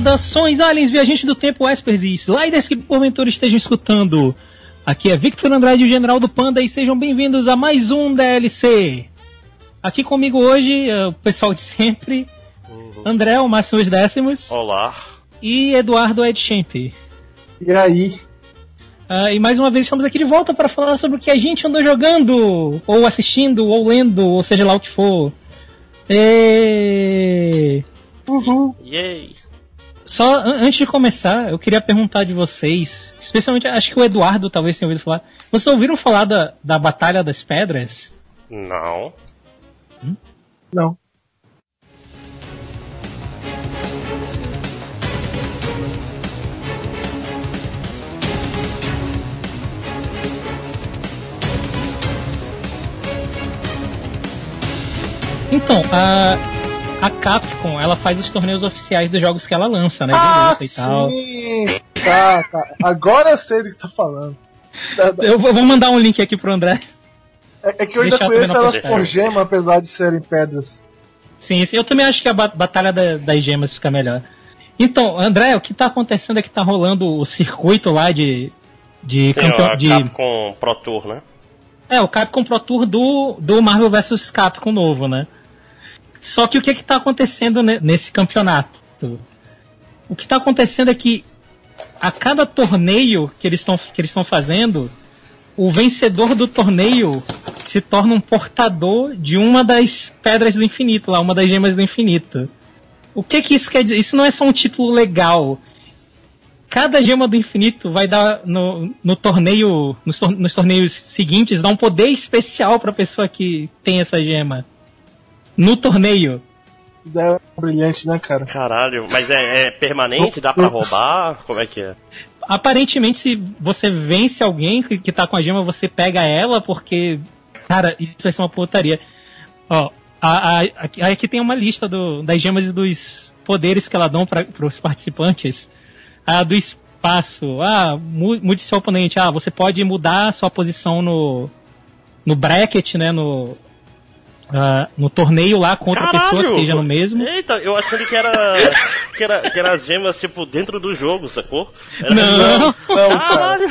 Saudações, aliens, viajantes do tempo, espers e sliders que porventura estejam escutando. Aqui é Victor Andrade, o General do Panda, e sejam bem-vindos a mais um DLC. Aqui comigo hoje, é o pessoal de sempre, Uhum. André, o Máximo dos Décimos, Olá. e Eduardo Ed Champ. E aí? Ah, e mais uma vez estamos aqui de volta para falar sobre o que a gente andou jogando, ou assistindo, ou lendo, ou seja lá o que for. E... Uhum. Yay. Só an- antes de começar, eu queria perguntar de vocês, especialmente acho que o Eduardo talvez tenha ouvido falar. Vocês ouviram falar da, da Batalha das Pedras? Não. Não. Então, a, a Capcom, ela faz os torneios oficiais dos jogos que ela lança, né? Ah, e tal. sim! Tá, tá. Agora eu sei do que tá falando. Eu vou mandar um link aqui pro André. É, é que eu ainda Deixar conheço elas por gema, apesar de serem pedras. Sim, sim, eu também acho que a ba- Batalha da- das Gemas fica melhor. Então, André, o que tá acontecendo é que tá rolando o circuito lá de. De Tem campeão. a De, Capcom Pro Tour, né? É, o Capcom Pro Tour do, do Marvel vs Capcom novo, né? Só que o que que tá acontecendo ne- nesse campeonato? O que tá acontecendo é que a cada torneio que eles estão fazendo, o vencedor do torneio se torna um portador de uma das pedras do infinito, lá, uma das gemas do infinito. O que que isso quer dizer? Isso não é só um título legal. Cada gema do infinito vai dar no, no torneio, nos, tor- nos torneios seguintes, dar um poder especial pra pessoa que tem essa gema. No torneio. Ideia brilhante, né, cara? Caralho, mas é, é permanente? Dá pra roubar? Como é que é? Aparentemente, se você vence alguém que, que tá com a gema, você pega ela, porque. Cara, isso vai ser uma putaria. Ó, a, a- aqui, aqui tem uma lista do- das gemas e dos poderes que ela dão para os participantes. A do espaço. Ah, mu- mude seu oponente. Ah, você pode mudar a sua posição no, no bracket, né? No, ah, no torneio lá com outra pessoa que esteja no mesmo. Eita, eu achando que era, que era. que era as gemas, tipo, dentro do jogo, sacou? Era- Não. Não, cara. Caralho!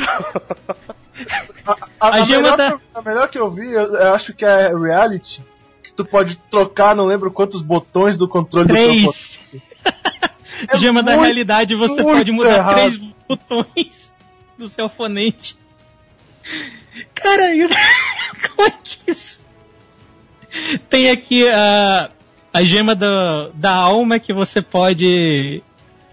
A, a- A a gema melhor da- que eu, a melhor que eu vi, eu, eu acho que é reality. Que tu pode trocar, não lembro quantos botões do controle do teu Três. É Gema da realidade, você pode mudar errado. três botões do seu oponente. Cara, eu- como é que isso? Tem aqui a, a gema da, da alma que você pode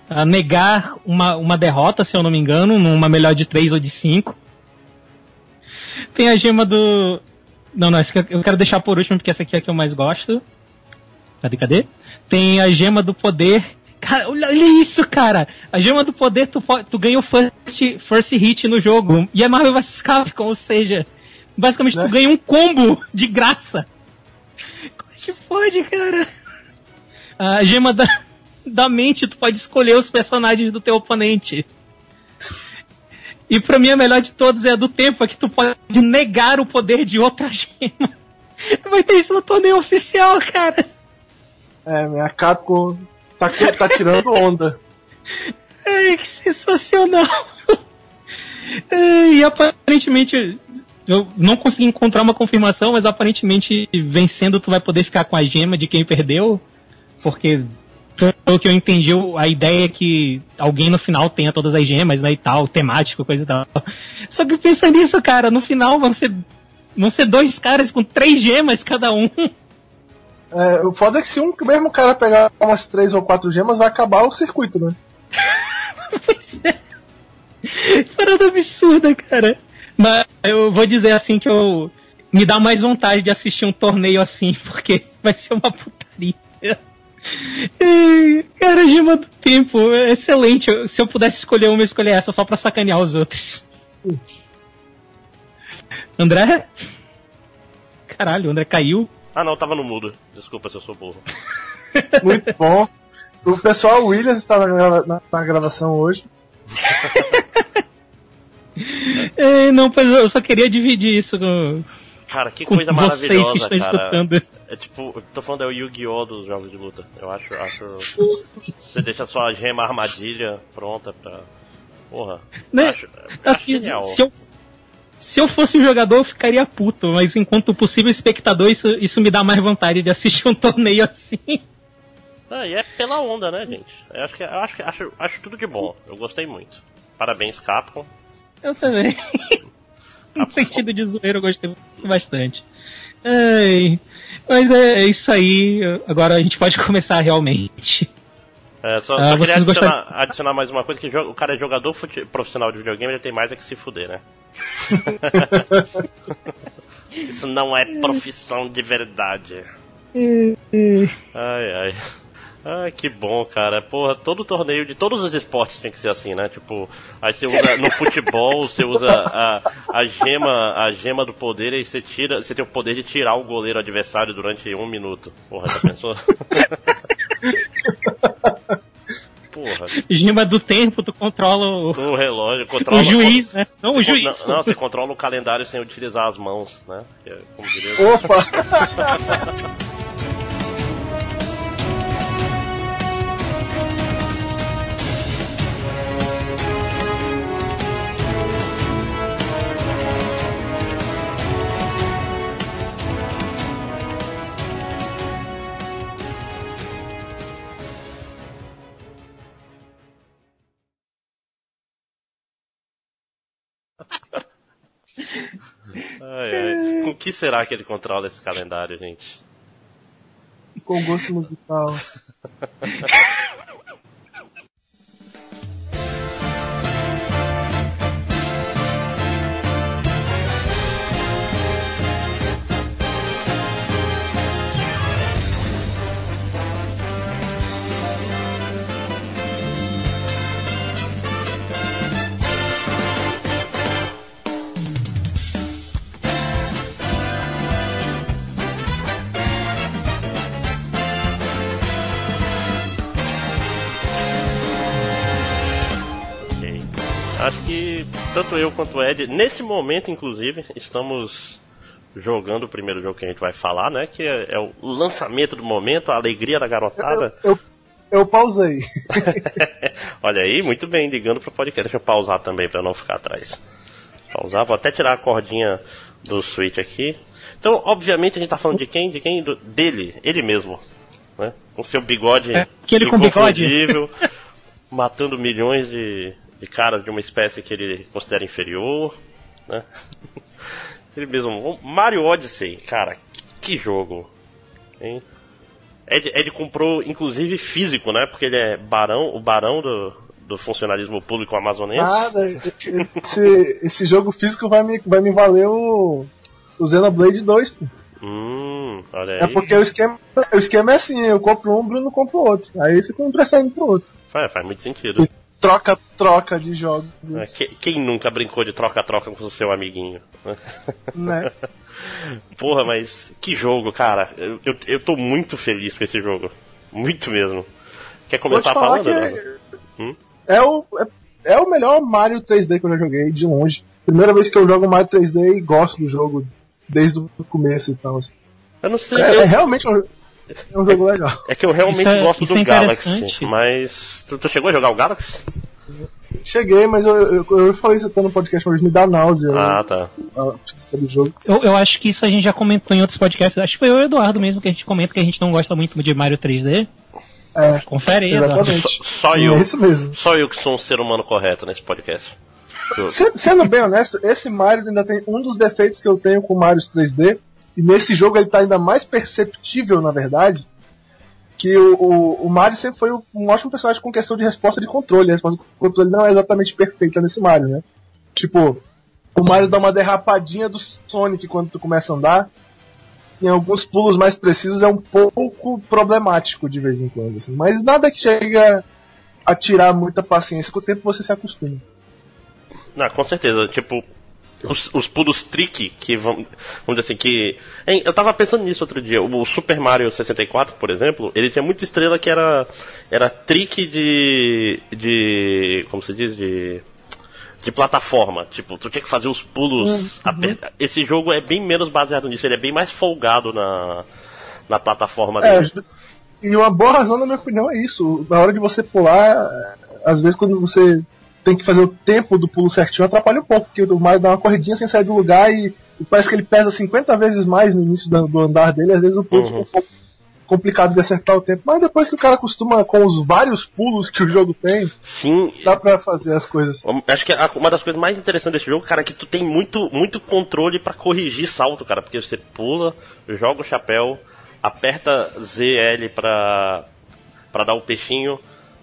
ah, negar uma, uma derrota, se eu não me engano, numa melhor de três ou de cinco. Tem a gema do. Não, não, eu quero deixar por último porque essa aqui é a que eu mais gosto. Cadê, cadê? Tem a gema do poder. Cara, olha, isso, cara! A gema do poder, tu, tu ganha o first, first hit no jogo. E é Marvel vs Capcom, ou seja, basicamente Né? tu ganha um combo de graça. Que pode, cara? A gema da, da mente, tu pode escolher os personagens do teu oponente. E pra mim a melhor de todos é a do tempo, é que tu pode negar o poder de outra gema. Vai ter isso no torneio oficial, cara. É, minha Capcom tá, tá tirando onda. Ai, que sensacional! E aparentemente, eu não consegui encontrar uma confirmação, mas aparentemente vencendo tu vai poder ficar com a gema de quem perdeu, porque pelo que eu entendi, a ideia é que alguém no final tenha todas as gemas, né, e tal, temático, coisa e tal. Só que pensa nisso, cara, no final vão ser, vão ser dois caras com três gemas cada um. É, o foda é que se um mesmo cara pegar umas três ou quatro gemas, vai acabar o circuito, né? Pois é. Parada absurda, cara. Mas eu vou dizer assim que eu. Me dá mais vontade de assistir um torneio assim, porque vai ser uma putaria. Cara, Gema do Tempo, é excelente. Se eu pudesse escolher uma, eu escolher essa só pra sacanear os outros. André? Caralho, o André caiu. Ah não, tava no mudo. Desculpa se eu sou burro. Muito bom. O pessoal Williams está na, grava- na- na gravação hoje. É, não, pois eu só queria dividir isso com, Cara, que com coisa vocês que maravilhosa, estão cara. escutando. É tipo, tô falando é o Yu-Gi-Oh! dos jogos de luta. Eu acho, acho. Você deixa a sua gema armadilha pronta pra. Porra. Né? Acho, acho Assim, genial. se eu, se eu fosse um jogador, eu ficaria puto, mas enquanto possível espectador, isso, isso me dá mais vontade de assistir um torneio assim. Ah, e é pela onda, né, gente? Eu acho que eu acho, acho, acho tudo de bom. Eu gostei muito. Parabéns, Capcom. Eu também. no sentido de zoeira, eu gostei bastante. Ai, mas é, é isso aí. Agora a gente pode começar realmente. É, só, Ah, só queria adicionar, adicionar mais uma coisa, que o cara é jogador fute- profissional de videogame, ele tem mais é que se fuder, né? Isso não é profissão de verdade. Ai, ai. Ai, que bom, cara. Porra, todo torneio de todos os esportes tem que ser assim, né? Tipo, aí você usa no futebol, você usa a, a gema, a gema do poder e você tira, você tem o poder de tirar o goleiro adversário durante um minuto. Porra, já pensou? Porra, Gima do tempo, tu controla o, o relógio controla o juiz, né? Não o Você juiz. Não, não, você controla o calendário sem utilizar as mãos, né? É, como diria, Opa! que será que ele controla esse calendário, gente? Com gosto musical. que tanto eu quanto o Ed, nesse momento inclusive, estamos jogando o primeiro jogo que a gente vai falar, né? Que é, é o lançamento do momento, a alegria da garotada. Eu, eu pausei. Olha aí, muito bem, ligando pro podcast. Deixa eu pausar também pra não ficar atrás. Pausar, vou até tirar a cordinha do Switch aqui. Então, obviamente, a gente tá falando de quem? De quem? Do- dele, ele mesmo. Né? Com seu bigode É, aquele com bigode. matando milhões de, de caras de uma espécie que ele considera inferior. Né? Ele mesmo. Mario Odyssey, cara, que, jogo. Hein? Ed, Ed comprou, inclusive, físico, né? Porque ele é barão, o barão do, do funcionalismo público amazonense. Nada, esse, esse jogo físico vai me, vai me valer o, o Xenoblade 2. Pô. Hum, olha aí. É porque o esquema, o esquema é assim, eu compro um, o Bruno compra o outro. Aí fica um emprestando pro outro. Faz, faz muito sentido. Troca, troca de jogos, É, que- quem nunca brincou de troca-troca com o seu amiguinho? né? Porra, mas que jogo, cara. Eu, eu, eu tô muito feliz com esse jogo. Muito mesmo. Quer começar falar falando, Eduardo? Hum? é, o, é, é o melhor Mario 3D que eu já joguei, de longe. Primeira vez que eu jogo Mario 3D e gosto do jogo desde o começo e tal. assim. Eu não sei. É, eu- é realmente um, é um jogo legal. É que eu realmente Isso é- gosto do é Galaxy, mas. Tu, tu chegou a jogar o Galaxy? Cheguei, mas eu, eu, eu falei isso até no podcast, mas me dá náusea Ah, tá. a física do jogo. Eu, eu acho que isso a gente já comentou em outros podcasts. Acho que foi eu e o Eduardo mesmo que a gente comenta que a gente não gosta muito de Mario 3D. É, Confere aí, exatamente. Só Sim, eu. É isso mesmo. Só eu que sou um ser humano correto nesse podcast. Sendo bem honesto, esse Mario ainda tem um dos defeitos que eu tenho com Mario 3D, e nesse jogo ele tá ainda mais perceptível, na verdade, que o, o, o Mario sempre foi um ótimo personagem com questão de resposta de controle. A resposta de controle não é exatamente perfeita nesse Mario, né? Tipo, o Mario dá uma derrapadinha do Sonic quando tu começa a andar. Em alguns pulos mais precisos é um pouco problemático de vez em quando, assim. Mas nada que chega a tirar muita paciência. Com o tempo você se acostuma. Não, com certeza. Tipo, os, os pulos trick que vão. Vamos dizer assim, que. Hein, eu tava pensando nisso outro dia. O Super Mario 64, por exemplo, ele tinha muita estrela que era. Era trick de. de. como se diz? De. de plataforma. Tipo, tu tinha que fazer os pulos. Uhum. aper- Esse jogo é bem menos baseado nisso, ele é bem mais folgado na, na plataforma É, dele. e uma boa razão, na minha opinião, é isso. Na hora de você pular, às vezes quando você tem que fazer o tempo do pulo certinho, atrapalha um pouco, porque o Mario dá uma corridinha sem sair do lugar e, e parece que ele pesa 50 vezes mais no início do, do andar dele, às vezes o pulo Uhum. fica um pouco complicado de acertar o tempo, mas depois que o cara acostuma com os vários pulos que o jogo tem, Sim, dá pra fazer as coisas. Acho que uma das coisas mais interessantes desse jogo, cara, é que tu tem muito, muito controle pra corrigir salto, cara. Porque você pula, joga o chapéu, aperta ZL pra, pra dar o peixinho,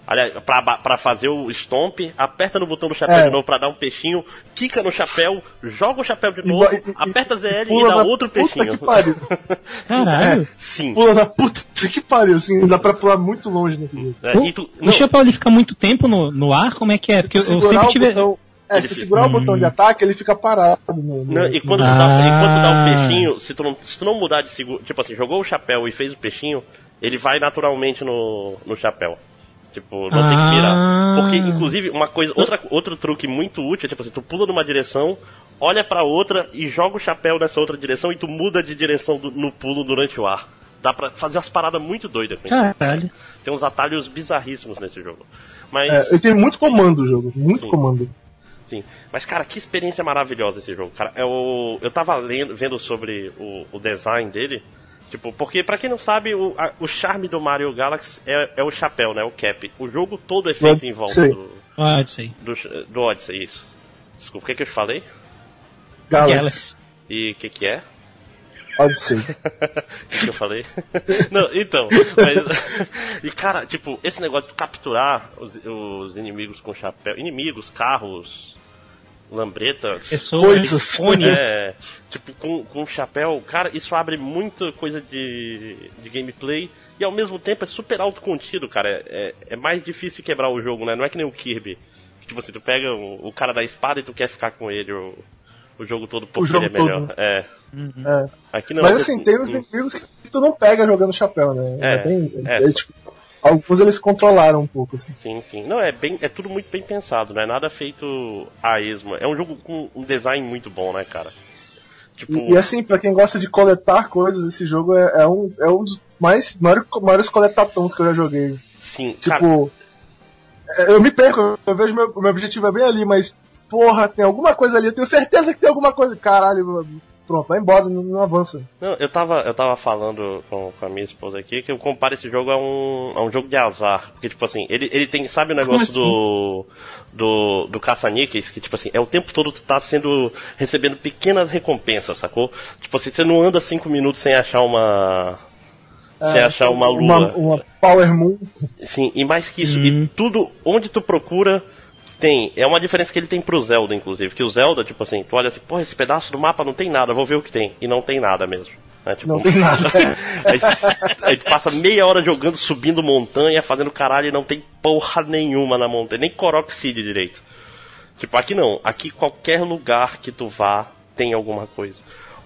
aliás, pra, pra fazer o stomp, aperta no botão do chapéu É. de novo pra dar um peixinho, quica no chapéu, joga o chapéu de E novo, e- e- aperta ZL e, pula dá na outro puta peixinho. que pariu. Caralho. Sim. Pula na puta que pariu, assim, dá pra pular muito longe nesse jogo. É, O, e tu- o chapéu ele fica muito tempo no, no ar? Como é que é? Porque eu, Se eu segurar sempre o tive. botão- é, Ele se fica- segurar o botão de ataque, ele fica parado. No, no- Não, e quando, tu Ah. dá, e quando tu dá um peixinho, se tu, não, se tu não mudar de seguro, tipo assim, jogou o chapéu e fez o peixinho, ele vai naturalmente no, no chapéu. Tipo, não tem que Ah. virar. Porque, inclusive, uma coisa, outra, outro truque muito útil é, tipo assim, tu pula numa direção, olha pra outra e joga o chapéu nessa outra direção e tu muda de direção do- no pulo durante o ar. Dá pra fazer umas paradas muito doidas com isso. Caralho. Tem uns atalhos bizarríssimos nesse jogo. Mas. É, ele tem muito comando o jogo, muito Sim. comando. Sim. Mas, cara, que experiência maravilhosa esse jogo. Cara, eu, eu tava lendo, vendo sobre o, o design dele. Tipo, porque pra quem não sabe, o, a- o charme do Mario Galaxy é, é o chapéu, né? O cap. O jogo todo é feito em volta do, Pode ser. do, do Odyssey, isso. Desculpa, o que, que eu te falei? Galaxy. E o que, que é? Odyssey. O que, que eu falei? Não, então. Mas, e cara, tipo, esse negócio de capturar os, os inimigos com chapéu. Inimigos, carros, lambretas. Pessoas, Coisas. fones. É, tipo, com, com chapéu, cara, isso abre muita coisa de, de gameplay e ao mesmo tempo é super autocontido, cara. É, é, é mais difícil quebrar o jogo, né? Não é que nem o Kirby. Que, tipo assim, tu pega o, o cara da espada e tu quer ficar com ele o, o jogo todo porque jogo ele é melhor. todo. É. É. Aqui não. Mas tu- assim, tem os inimigos que tu não pega jogando chapéu, né? É, bem- é. é, tipo, alguns eles controlaram um pouco, assim. Sim, sim. Não, é bem, é tudo muito bem pensado, não é nada feito a esmo. É um jogo com um design muito bom, né, cara? Tipo, E, e assim, pra quem gosta de coletar coisas, esse jogo é, é um, é um dos mais maiores, maiores coletatons que eu já joguei. sim, cara, Tipo, é, eu me perco, eu vejo meu, meu objetivo é bem ali, mas porra, tem alguma coisa ali, eu tenho certeza que tem alguma coisa. Caralho, pronto, vai embora, não, não avança. Não, eu tava, eu tava falando com, com a minha esposa aqui que eu comparo esse jogo a um, a um jogo de azar. Porque, tipo assim, ele, ele tem, sabe o negócio assim? do. do. do caça-níqueis? Que, tipo assim, é o tempo todo tu tá sendo. recebendo pequenas recompensas, sacou? Tipo assim, você não anda cinco minutos sem achar uma. sem achar uma lua. Uma, uma Power Moon. Sim, e mais que isso, e tudo onde tu procura tem. É uma diferença que ele tem pro Zelda, inclusive. Que o Zelda, tipo assim, tu olha assim, pô, esse pedaço do mapa não tem nada, vou ver o que tem. E não tem nada mesmo. né? Tipo, Não tem nada. aí, aí tu passa meia hora jogando, subindo montanha, fazendo caralho e não tem porra nenhuma na montanha, nem City direito. Tipo, aqui não. Aqui qualquer lugar que tu vá tem alguma coisa.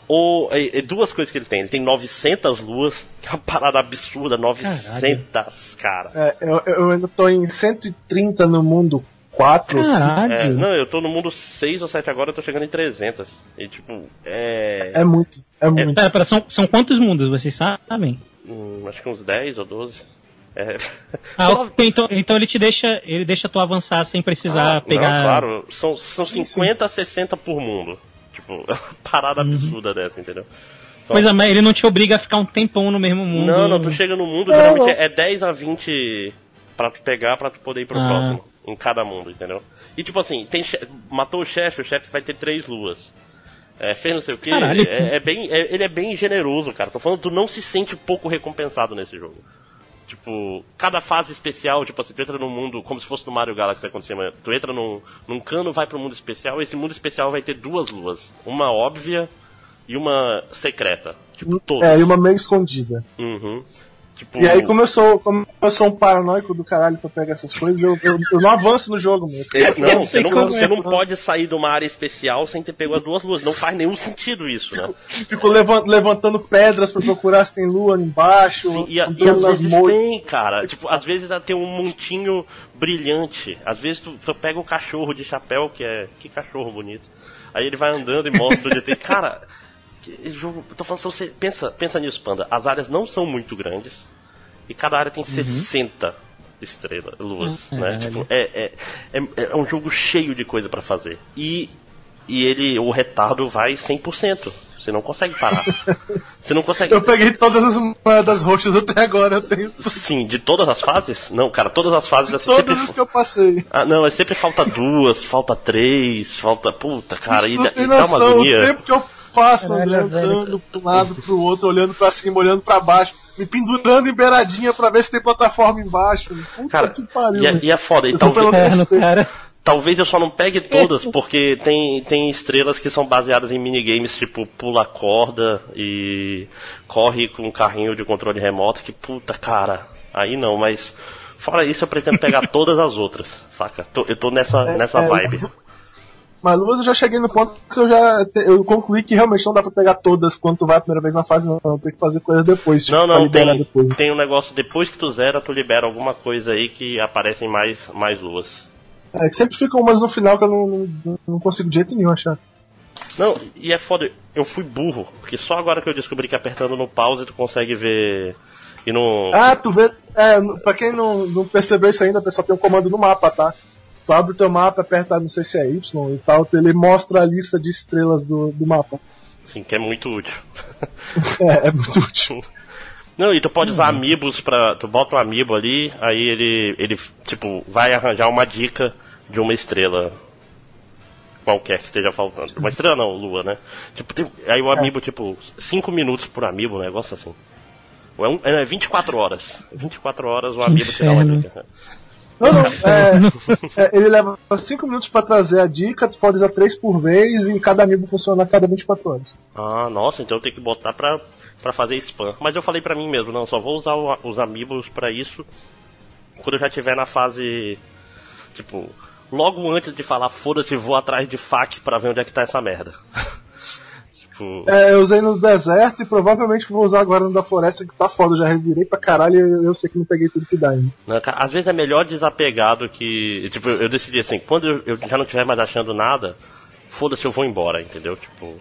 Ou, é, é duas coisas que ele tem. Ele tem 900 luas, que é uma parada absurda, 900, cara. É, eu, eu ainda tô em 130 no mundo 4 ou 5. Caralho. É, não, eu tô no mundo 6 ou 7 agora, eu tô chegando em 300. E tipo, é. É muito, é muito. Pera, pera, são, são quantos mundos, vocês sabem? hum, acho que uns 10 ou 12. É. Ah, ok, então, então ele te deixa, ele deixa tu avançar sem precisar Ah, pegar. Não, claro, são, são Sim, 50 a 60 por mundo. Tipo, é uma parada absurda dessa, entendeu? Pois é, mas ele não te obriga a ficar um tempão no mesmo mundo. Não, não, tu chega no mundo, Não, geralmente não. é 10 a 20 pra tu pegar pra tu poder ir pro Ah. próximo. Em cada mundo, entendeu? E tipo assim, tem matou o chefe, o chefe vai ter três luas. É, fez não sei o que, é, é bem, é- ele é bem generoso, cara. Tô falando, tu não se sente pouco recompensado nesse jogo. Tipo, cada fase especial, tipo assim, tu entra num mundo, como se fosse no Mario Galaxy acontecer amanhã. Tu entra num, num cano, vai pro mundo especial, esse mundo especial vai ter duas luas. Uma óbvia e uma secreta. Tipo, todas. É, e uma meio escondida. Uhum. Tipo... E aí, como eu, sou, como eu sou um paranoico do caralho pra pegar essas coisas, eu, eu, eu não avanço no jogo mesmo. É, não, você não, você não pode sair de uma área especial sem ter pego as duas luas. Não faz nenhum sentido isso, né? Fico levantando pedras pra procurar se tem lua embaixo. Sim, e, e às vezes tem, cara. Tipo, às vezes tem um montinho brilhante. Às vezes tu, tu pega o cachorro de chapéu, que é. Que cachorro bonito. Aí ele vai andando e mostra onde tem. Cara, jogo, tô falando, você pensa, pensa nisso, Panda. As áreas não são muito grandes e cada área tem uhum. 60 estrelas, luas, uhum. né? Tipo, é, é, é, é, um jogo cheio de coisa para fazer. E, e ele, o retardo vai 100%. Você não consegue parar. Você não consegue. Eu peguei todas as moedas roxas até agora, eu tenho. Sim, de todas as fases? Não, cara, todas as fases assim, Todas sempre... as que eu passei. Ah, não, é sempre falta duas, falta três, falta. Puta, cara, Isso e, e dá uma agonia. O tempo que eu passo andando pro lado, pro outro, olhando pra cima, olhando pra baixo, me pendurando em beiradinha pra ver se tem plataforma embaixo. Puta cara, que pariu. E, é, e é foda, então. cara. Talvez eu só não pegue todas, porque tem, tem estrelas que são baseadas em minigames tipo pula corda e corre com um carrinho de controle remoto, que puta cara, aí não, mas fora isso eu pretendo pegar todas as outras, saca? eu tô nessa, é, nessa é, vibe. Mas Luvas eu já cheguei no ponto que eu já eu concluí que realmente não dá pra pegar todas quando tu vai a primeira vez na fase, não. Tem que fazer coisas depois. Tipo, não, não, tem, depois. tem um negócio depois que tu zera, tu libera alguma coisa aí que aparecem mais, mais luas. É, que sempre ficam umas no final que eu não, não, não consigo de jeito nenhum achar. Não, e é foda, eu fui burro, porque só agora que eu descobri que apertando no pause tu consegue ver. E no. Ah, tu vê. É, pra quem não, não percebeu isso ainda, pessoal tem um comando no mapa, tá? Tu abre o teu mapa, aperta, não sei se é Y e tal, ele mostra a lista de estrelas do, do mapa. Sim, que é muito útil. é, é muito útil. Não, e tu pode usar uhum. amigos pra. Tu bota um amiibo ali, aí ele, ele, tipo, vai arranjar uma dica de uma estrela qualquer que esteja faltando. Uma estrela não, lua, né? Tipo, tem, aí o é. amiibo, é. tipo, 5 minutos por amiibo, um negócio assim. É, um, é 24 horas. 24 horas o amiibo te dá uma dica. Não, não. É, é, ele leva 5 minutos para trazer a dica, tu pode usar 3 por vez e cada amigo funciona a cada 24 horas. Ah, nossa, então eu tenho que botar pra, pra fazer spam. Mas eu falei pra mim mesmo, não, só vou usar o, os amigos para isso quando eu já estiver na fase. Tipo, logo antes de falar foda-se, vou atrás de fac pra ver onde é que tá essa merda. Tipo... É, eu usei no deserto e provavelmente vou usar agora no da floresta que tá foda, já revirei pra caralho e eu, eu sei que não peguei tudo que dá ainda. Não, às vezes é melhor desapegado que. Tipo, eu decidi assim, quando eu, eu já não estiver mais achando nada, foda-se, eu vou embora, entendeu? Tipo.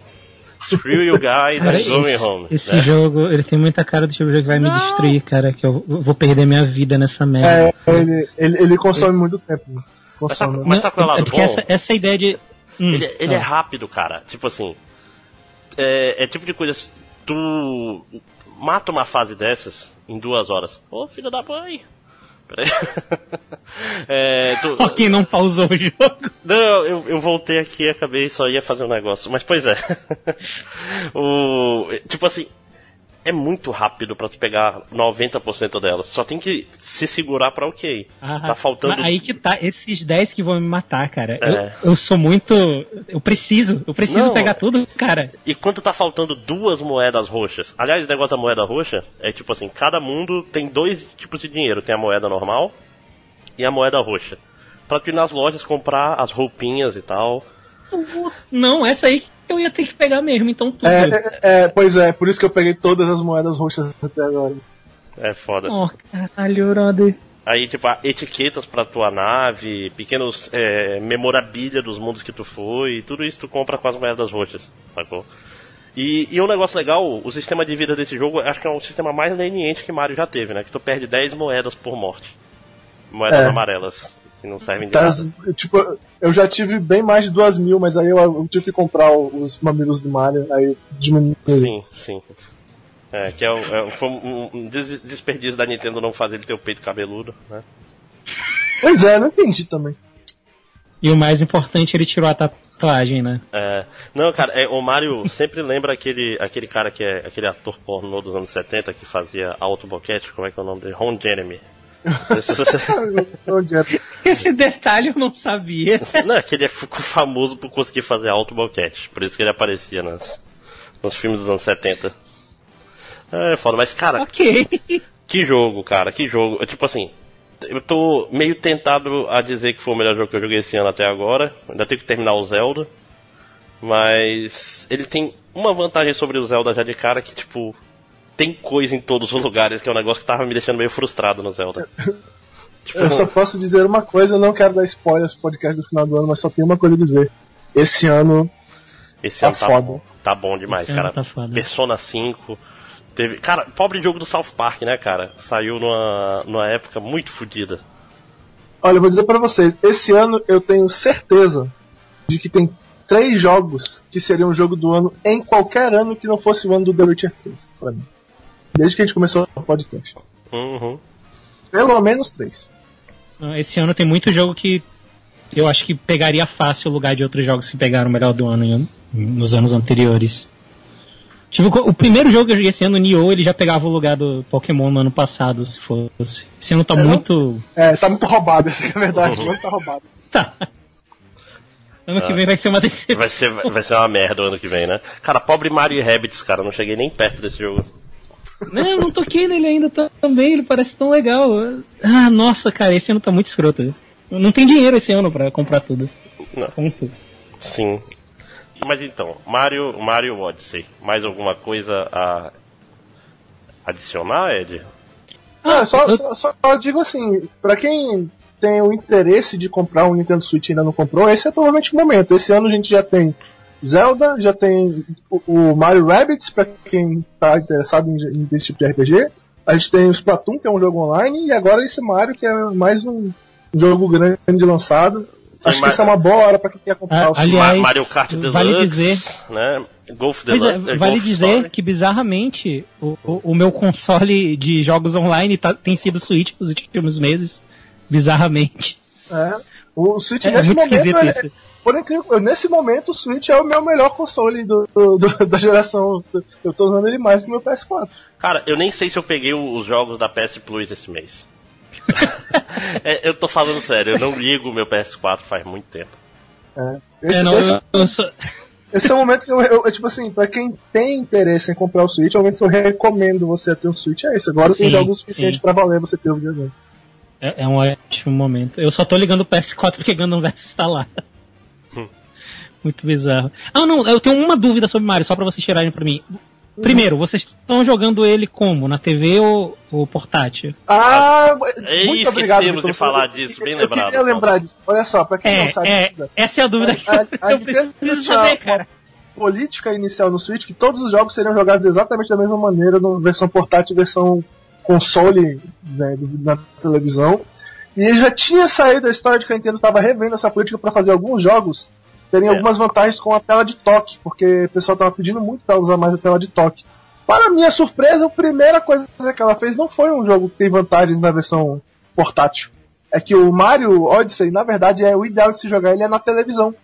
Screw you guys, I'm going home. Esse né? jogo, ele tem muita cara do tipo de jogo que vai não. me destruir, cara, que eu vou perder minha vida nessa merda. É, ele, ele, ele consome muito tempo. Consome. Mas, mas tá com o lado é porque essa, essa ideia de. Hum, ele, ele é rápido, cara. Tipo assim, é, é tipo de coisa. Tu mata uma fase dessas em duas horas. Ô, oh, filho da mãe! Peraí. é, tu... Quem não pausou o jogo? Não, eu, eu voltei aqui e acabei só ia fazer um negócio. Mas pois é. o, tipo assim, é muito rápido para tu pegar 90% delas. Só tem que se segurar para ok. Ah, tá faltando. Aí que tá, esses 10 que vão me matar, cara. É. Eu, eu, sou muito. Eu preciso, eu preciso Não, pegar tudo, cara. E quando tá faltando duas moedas roxas? Aliás, o negócio da moeda roxa é tipo assim: cada mundo tem dois tipos de dinheiro: tem a moeda normal e a moeda roxa. Pra tu ir nas lojas comprar as roupinhas e tal. Não, essa aí eu ia ter que pegar mesmo, então tudo. É, é, é, pois é, por isso que eu peguei todas as moedas roxas até agora. É foda. Oh, caralho, brother. Aí, tipo, etiquetas pra tua nave, pequenos é, memorabilia dos mundos que tu foi, tudo isso tu compra com as moedas roxas, sacou? E, e um negócio legal, o sistema de vida desse jogo, acho que é o sistema mais leniente que Mario já teve, né? Que tu perde 10 moedas por morte. Moedas é. amarelas que não servem de tá, nada. Tipo, eu já tive bem mais de duas mil, mas aí eu, eu tive que comprar os mamilos do Mario, aí diminuiu. Sim, sim. É, que é, é, foi um, um desperdício da Nintendo não fazer ele ter o peito cabeludo, né? Pois é, não entendi também. E o mais importante, ele tirou a tatuagem, né? É. Não, cara, é, o Mario sempre lembra aquele, aquele cara que é aquele ator pornô dos anos 70 que fazia Auto Boquete, como é que é o nome dele? Ron Jeremy. Esse detalhe eu não sabia. Não, é que ele é famoso por conseguir fazer alto boquete. Por isso que ele aparecia nas, nos filmes dos anos 70. É foda, mas cara. Ok. Que jogo, cara, que jogo. Tipo assim, eu tô meio tentado a dizer que foi o melhor jogo que eu joguei esse ano até agora. Ainda tenho que terminar o Zelda. Mas ele tem uma vantagem sobre o Zelda já de cara que, tipo, tem coisa em todos os lugares, que é um negócio que tava me deixando meio frustrado no Zelda. Tipo, eu só posso dizer uma coisa, eu não quero dar spoilers pro podcast do final do ano, mas só tenho uma coisa a dizer. Esse ano. Esse tá ano tá foda. Bom, tá bom demais, Esse cara. Tá Persona 5. Teve. Cara, pobre jogo do South Park, né, cara? Saiu numa, numa época muito fodida. Olha, eu vou dizer para vocês, esse ano eu tenho certeza de que tem três jogos que seriam um jogo do ano em qualquer ano que não fosse o ano do The Witcher 3, pra mim. Desde que a gente começou o podcast. Uhum. Pelo menos três. Esse ano tem muito jogo que eu acho que pegaria fácil o lugar de outros jogos que pegaram o melhor do ano em, nos anos anteriores. Tipo, o primeiro jogo que eu joguei esse ano, Nioh, ele já pegava o lugar do Pokémon no ano passado, se fosse. Esse ano tá é, muito. É, tá muito roubado, essa é a verdade. Uhum. O ano tá roubado. Tá. Ano ah, que vem vai ser uma decepção. Vai ser, vai ser uma merda o ano que vem, né? Cara, pobre Mario e Rabbids, cara, não cheguei nem perto desse jogo. Não, não toquei nele ainda também, ele parece tão legal. Ah, nossa, cara, esse ano tá muito escroto. Não tem dinheiro esse ano para comprar tudo. Não. Ponto. Sim. Mas então, Mario, Mario Odyssey, mais alguma coisa a adicionar, Ed? Ah, só, eu... só, só digo assim, para quem tem o interesse de comprar um Nintendo Switch e ainda não comprou, esse é provavelmente o momento. Esse ano a gente já tem Zelda, já tem o, Mario Rabbids, para quem está interessado em, em esse tipo de RPG. A gente tem o Splatoon, que é um jogo online, e agora esse Mario, que é mais um jogo grande lançado. Acho que isso é uma boa hora para quem quer comprar ah, o aliás, Mario Kart Deluxe, vale dizer, né? Golf é, Deluxe, é, vale Golf dizer Story. que bizarramente o, o, o, meu console de jogos online tá, tem sido Switch nos últimos meses, bizarramente. É. O Switch é, nesse momento, ele, por incrível, nesse momento o Switch é o meu melhor console do, do, do, da geração. Eu tô usando ele mais que o meu PS4. Cara, eu nem sei se eu peguei os jogos da PS Plus esse mês. é, eu tô falando sério, eu não ligo o meu PS4 faz muito tempo. É. Esse, é, não, esse, eu, sou... esse é o momento que eu, eu, tipo assim, pra quem tem interesse em comprar o Switch, é o momento que eu recomendo você ter um Switch, é isso. Agora sim, tem jogos suficientes para valer você ter o videogame. É, é um ótimo momento. Eu só tô ligando o PS4 porque Gundam Versus está lá. Hum. Muito bizarro. Ah, não, eu tenho uma dúvida sobre Mario, só pra vocês tirarem pra mim. Primeiro, vocês estão jogando ele como? Na TV ou, ou portátil? Ah, é, muito obrigado. De falar disso, bem lembrado. Eu queria lembrar disso. Olha só, pra quem é, não sabe. É, essa é a dúvida que a, a, eu preciso saber, cara. Política inicial no Switch que todos os jogos seriam jogados exatamente da mesma maneira, na versão portátil e versão console né, na televisão. E já tinha saído a história de que a Nintendo estava revendo essa política para fazer alguns jogos terem é. algumas vantagens com a tela de toque, porque o pessoal estava pedindo muito para usar mais a tela de toque. Para minha surpresa, a primeira coisa que ela fez não foi um jogo que tem vantagens na versão portátil. É que o Mario Odyssey, na verdade, é o ideal de se jogar ele é na televisão.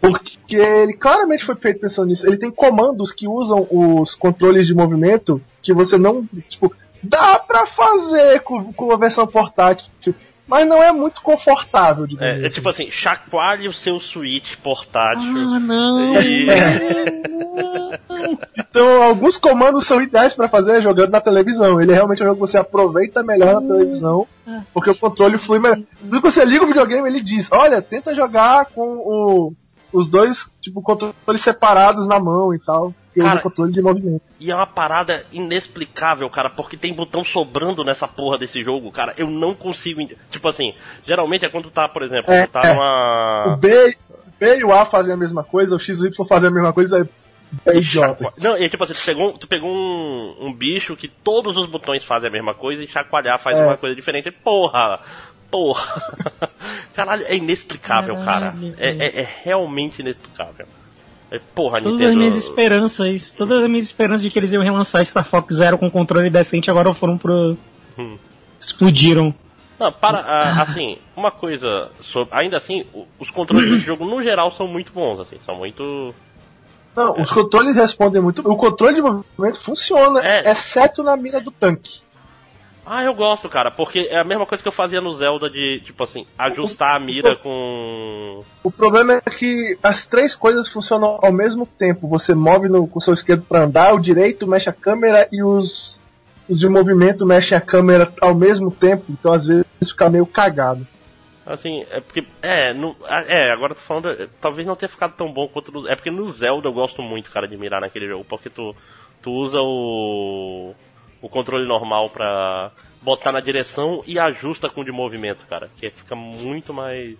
Porque ele claramente foi feito pensando nisso. Ele tem comandos que usam os controles de movimento que você não. Tipo, dá pra fazer com, com a versão portátil. Mas não é muito confortável, digamos é, assim. é tipo assim, chacoalhe o seu Switch portátil. Ah, não! E... então, alguns comandos são ideais para fazer jogando na televisão. Ele é realmente um jogo que você aproveita melhor na televisão, porque o controle flui melhor. Quando você liga o videogame, ele diz: Olha, tenta jogar com o, os dois, tipo, controles separados na mão e tal cara, usa controle de movimento. E é uma parada inexplicável, cara, porque tem botão sobrando nessa porra desse jogo, cara. Eu não consigo. Tipo assim, geralmente é quando tá, por exemplo, é, tá é. numa. O B, B e o A fazem a mesma coisa, o X e o Y fazem a mesma coisa. É idiota. Não, e tipo assim, tu pegou, tu pegou um, um bicho que todos os botões fazem a mesma coisa e chacoalhar faz é. uma coisa diferente. Porra! Porra! Caralho, é inexplicável, Caralho, cara. É, é, é realmente inexplicável. É, porra, todas Nintendo... as minhas esperanças, todas as minhas esperanças de que eles iam relançar Star Fox Zero com controle decente agora foram pro. Hum. explodiram. Não, para, assim, uma coisa sobre, ainda assim, os controles desse jogo no geral são muito bons, assim, são muito não, é. os controles respondem muito. O controle de movimento funciona, é. exceto na mira do tanque. Ah, eu gosto, cara, porque é a mesma coisa que eu fazia no Zelda de, tipo assim, ajustar a mira com. O problema é que as três coisas funcionam ao mesmo tempo. Você move no, com o seu esquerdo para andar, o direito mexe a câmera e os os de movimento mexem a câmera ao mesmo tempo, então às vezes fica meio cagado. Assim, é porque. É, no, é, agora tô falando. Talvez não tenha ficado tão bom quanto no. É porque no Zelda eu gosto muito, cara, de mirar naquele jogo. Porque tu, tu usa o. O controle normal pra botar na direção e ajusta com o de movimento, cara. Que fica muito mais.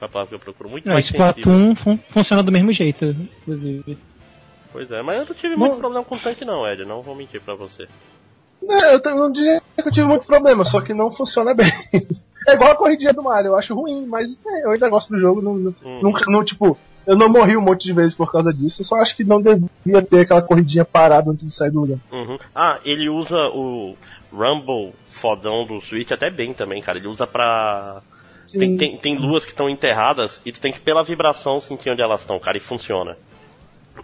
É a palavra que eu procuro? Muito Não, mais. Splatoon fun funciona do mesmo jeito, inclusive. Pois é, mas eu não tive Bom- muito problema com o tanque, não, Ed. Não vou mentir pra você. É, eu não diria que eu tive muito problema, só que não funciona bem. É igual a corridinha do Mario, eu acho ruim, mas é, eu ainda gosto do jogo. Não, não- Hum. nunca, não, tipo, eu não morri um monte de vezes por causa disso, eu só acho que não devia ter aquela corridinha parada antes de sair do lugar. Uhum. Ah, ele usa o Rumble fodão do Switch até bem também, cara. Ele usa pra. Tem, tem, tem luas que estão enterradas e tu tem que, pela vibração, sentir onde elas estão, cara, e funciona.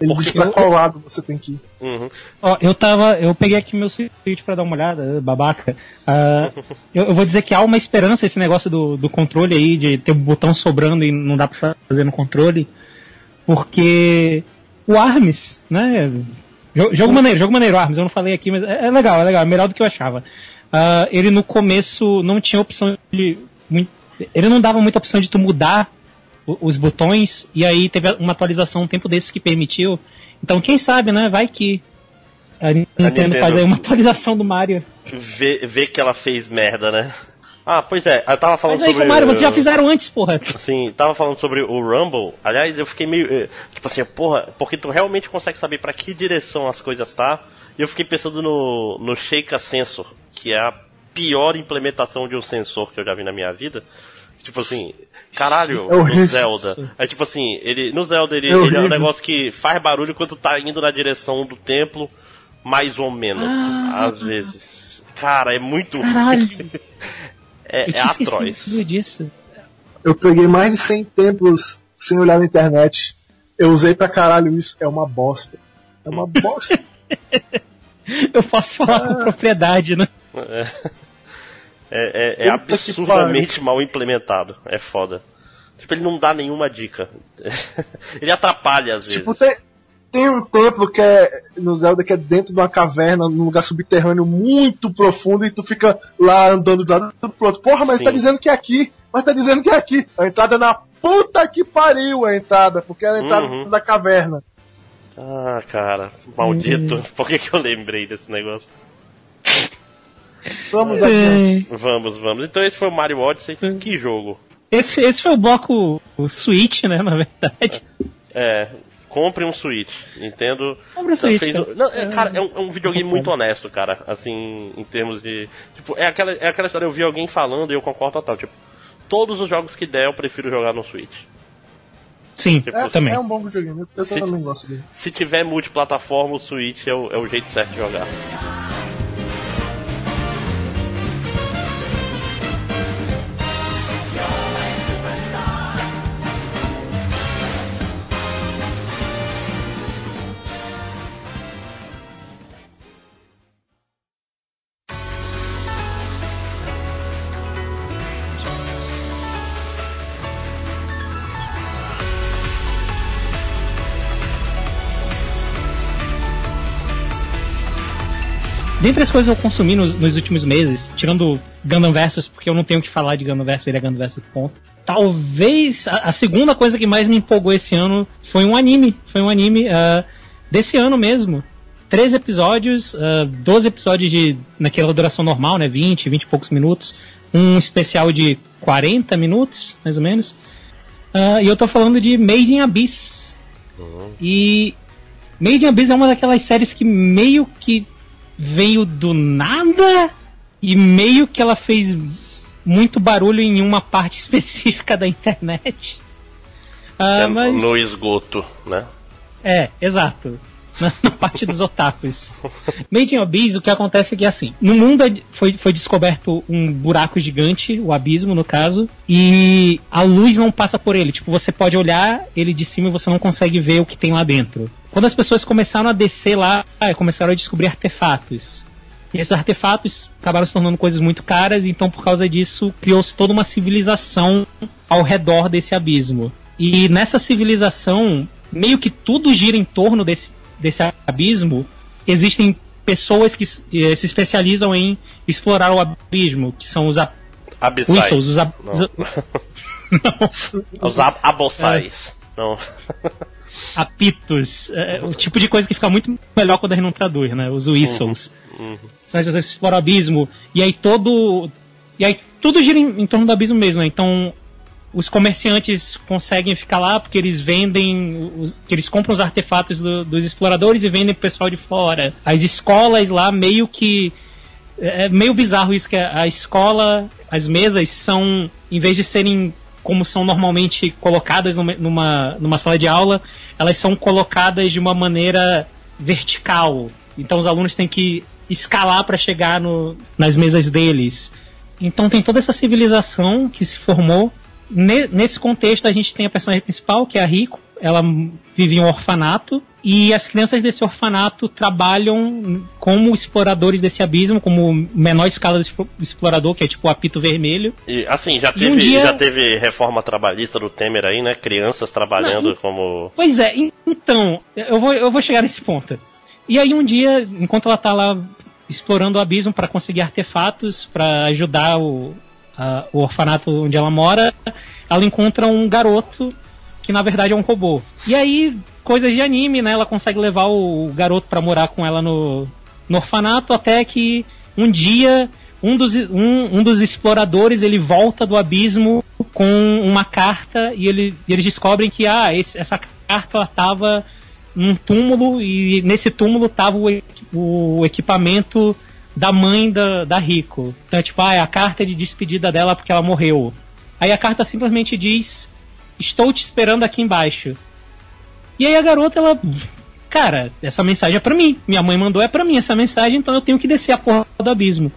Ele diz pra qual lado você tem que ir. Uhum. Ó, eu tava. Eu peguei aqui meu Switch pra dar uma olhada, babaca. Ah, eu, eu vou dizer que há uma esperança esse negócio do, do controle aí, de ter o botão sobrando e não dá pra fazer no controle. Porque o ARMS, né? jo- Jogo maneiro, jogo maneiro, ARMS, eu não falei aqui, mas é, é legal, é legal, é melhor do que eu achava. Ah, ele no começo não tinha opção de. Ele não dava muita opção de tu mudar os botões, e aí teve uma atualização um tempo desses que permitiu. Então quem sabe, né? Vai que a Nintendo, Nintendo- faz aí uma atualização do Mario. Vê, vê que ela fez merda, né? Ah, pois é, eu tava falando Mas aí sobre. com o Mario, vocês já fizeram antes, porra. Sim, tava falando sobre o Rumble. Aliás, eu fiquei meio. eh, Tipo assim, porra, porque tu realmente consegue saber pra que direção as coisas tá. E eu fiquei pensando no, no Sheikah Sensor, que é a pior implementação de um sensor que eu já vi na minha vida. Tipo assim, caralho, É no Zelda. É tipo assim, ele, no Zelda ele, É ele é um negócio que faz barulho quando tá indo na direção do templo, mais ou menos, Ah. às vezes. Cara, é muito Caralho. É, Eu é atroz. disso. Eu peguei mais de 100 templos sem olhar na internet. Eu usei pra caralho isso. É uma bosta. É uma bosta. Eu posso falar com propriedade, né? É, é, é que absurdamente mal implementado. É foda. Tipo, ele não dá nenhuma dica. ele atrapalha às vezes. tipo, tem, tem um templo que é no Zelda que é dentro de uma caverna, num lugar subterrâneo muito profundo, e tu fica lá andando de lado pro outro. Porra, mas Sim. tá dizendo que é aqui. Mas tá dizendo que é aqui. A entrada é na puta que pariu a entrada, porque é a entrada Uhum. da caverna. Ah, cara, maldito. Por que, que eu lembrei desse negócio? Vamos adiante. Vamos, vamos. Então esse foi o Mario Odyssey. Que jogo? Esse, esse foi o bloco o Switch, né? Na verdade. É, compre um Switch. Nintendo. Compre um tá Switch, fez- cara. Não, é, cara, é um, é um videogame muito honesto, cara. Assim, em termos de. Tipo, é aquela, é aquela história, eu vi alguém falando e eu concordo total. Tipo, todos os jogos que der eu prefiro jogar no Switch. Sim, Tipo, É, também. é um bom videogame. Eu, eu Se- também gosto dele. Se tiver multiplataforma, o Switch é o, é o jeito certo de jogar. Dentre as coisas que eu consumi nos, nos últimos meses, tirando Gundam Versus, porque eu não tenho o que falar de Gundam Versus, ele é Gundam Versus ponto. Talvez a, a segunda coisa que mais me empolgou esse ano foi um anime. Foi um anime ah, desse ano mesmo. Três episódios, ah, 12 episódios de naquela duração normal, né? 20, 20 e poucos minutos. Um especial de 40 minutos, mais ou menos. Ah, e eu tô falando de Made in Abyss. E Made in Abyss é uma daquelas séries que meio que veio do nada e meio que ela fez muito barulho em uma parte específica da internet. Ah, É mas... No esgoto, né? É, exato. Na, na parte dos otakus. Made in Abyss, o que acontece é que assim, no mundo é- foi, foi descoberto um buraco gigante, o abismo no caso, e a luz não passa por ele. Tipo, você pode olhar ele de cima e você não consegue ver o que tem lá dentro. Quando as pessoas começaram a descer lá, ah, começaram a descobrir artefatos. E esses artefatos acabaram se tornando coisas muito caras, então por causa disso criou-se toda uma civilização ao redor desse abismo. E nessa civilização, meio que tudo gira em torno desse, desse abismo. Existem pessoas que eh, se especializam em explorar o abismo, que são os a- Abissais. whistles, os, ab- Não. os- Os ab abossais. Não. Apitos, é, o tipo de coisa que fica muito melhor quando a gente não traduz, né? Os whistles. Uhum. São as pessoas que exploram o abismo. E aí todo. E aí tudo gira em, em torno do abismo mesmo, né? Então os comerciantes conseguem ficar lá porque eles vendem, os, eles compram os artefatos do- dos exploradores e vendem pro pessoal de fora. As escolas lá meio que é é meio bizarro isso que a escola, as mesas são, em vez de serem como são normalmente colocadas numa, numa, sala de aula, elas são colocadas de uma maneira vertical. Então os alunos têm que escalar para chegar no, nas mesas deles. Então tem toda essa civilização que se formou. Ne- nesse contexto a gente tem a personagem principal, que é a Rico. Ela vive em um orfanato e as crianças desse orfanato trabalham como exploradores desse abismo, como menor escala de expo- explorador, que é tipo o apito vermelho. E assim, já teve, um dia- já teve reforma trabalhista do Temer aí, né? Crianças trabalhando Não, como. Pois é, en- então, eu vou, eu vou chegar nesse ponto. E aí um dia, enquanto ela tá lá explorando o abismo para conseguir artefatos para ajudar o, a- o orfanato onde ela mora, ela encontra um garoto que na verdade é um robô. E aí, coisas de anime, né? Ela consegue levar o garoto para morar com ela no, no orfanato até que um dia um dos, um, um dos exploradores ele volta do abismo com uma carta e, ele, e eles descobrem que ah, esse- essa carta ela tava num túmulo e nesse túmulo tava o, o equipamento da mãe da, da Rico. Então, é tipo, ah, é a carta de despedida dela porque ela morreu. Aí a carta simplesmente diz: Estou te esperando aqui embaixo. E aí a garota, ela. Cara, essa mensagem é pra mim. Minha mãe mandou é pra mim essa mensagem, então eu tenho que descer a porra do abismo.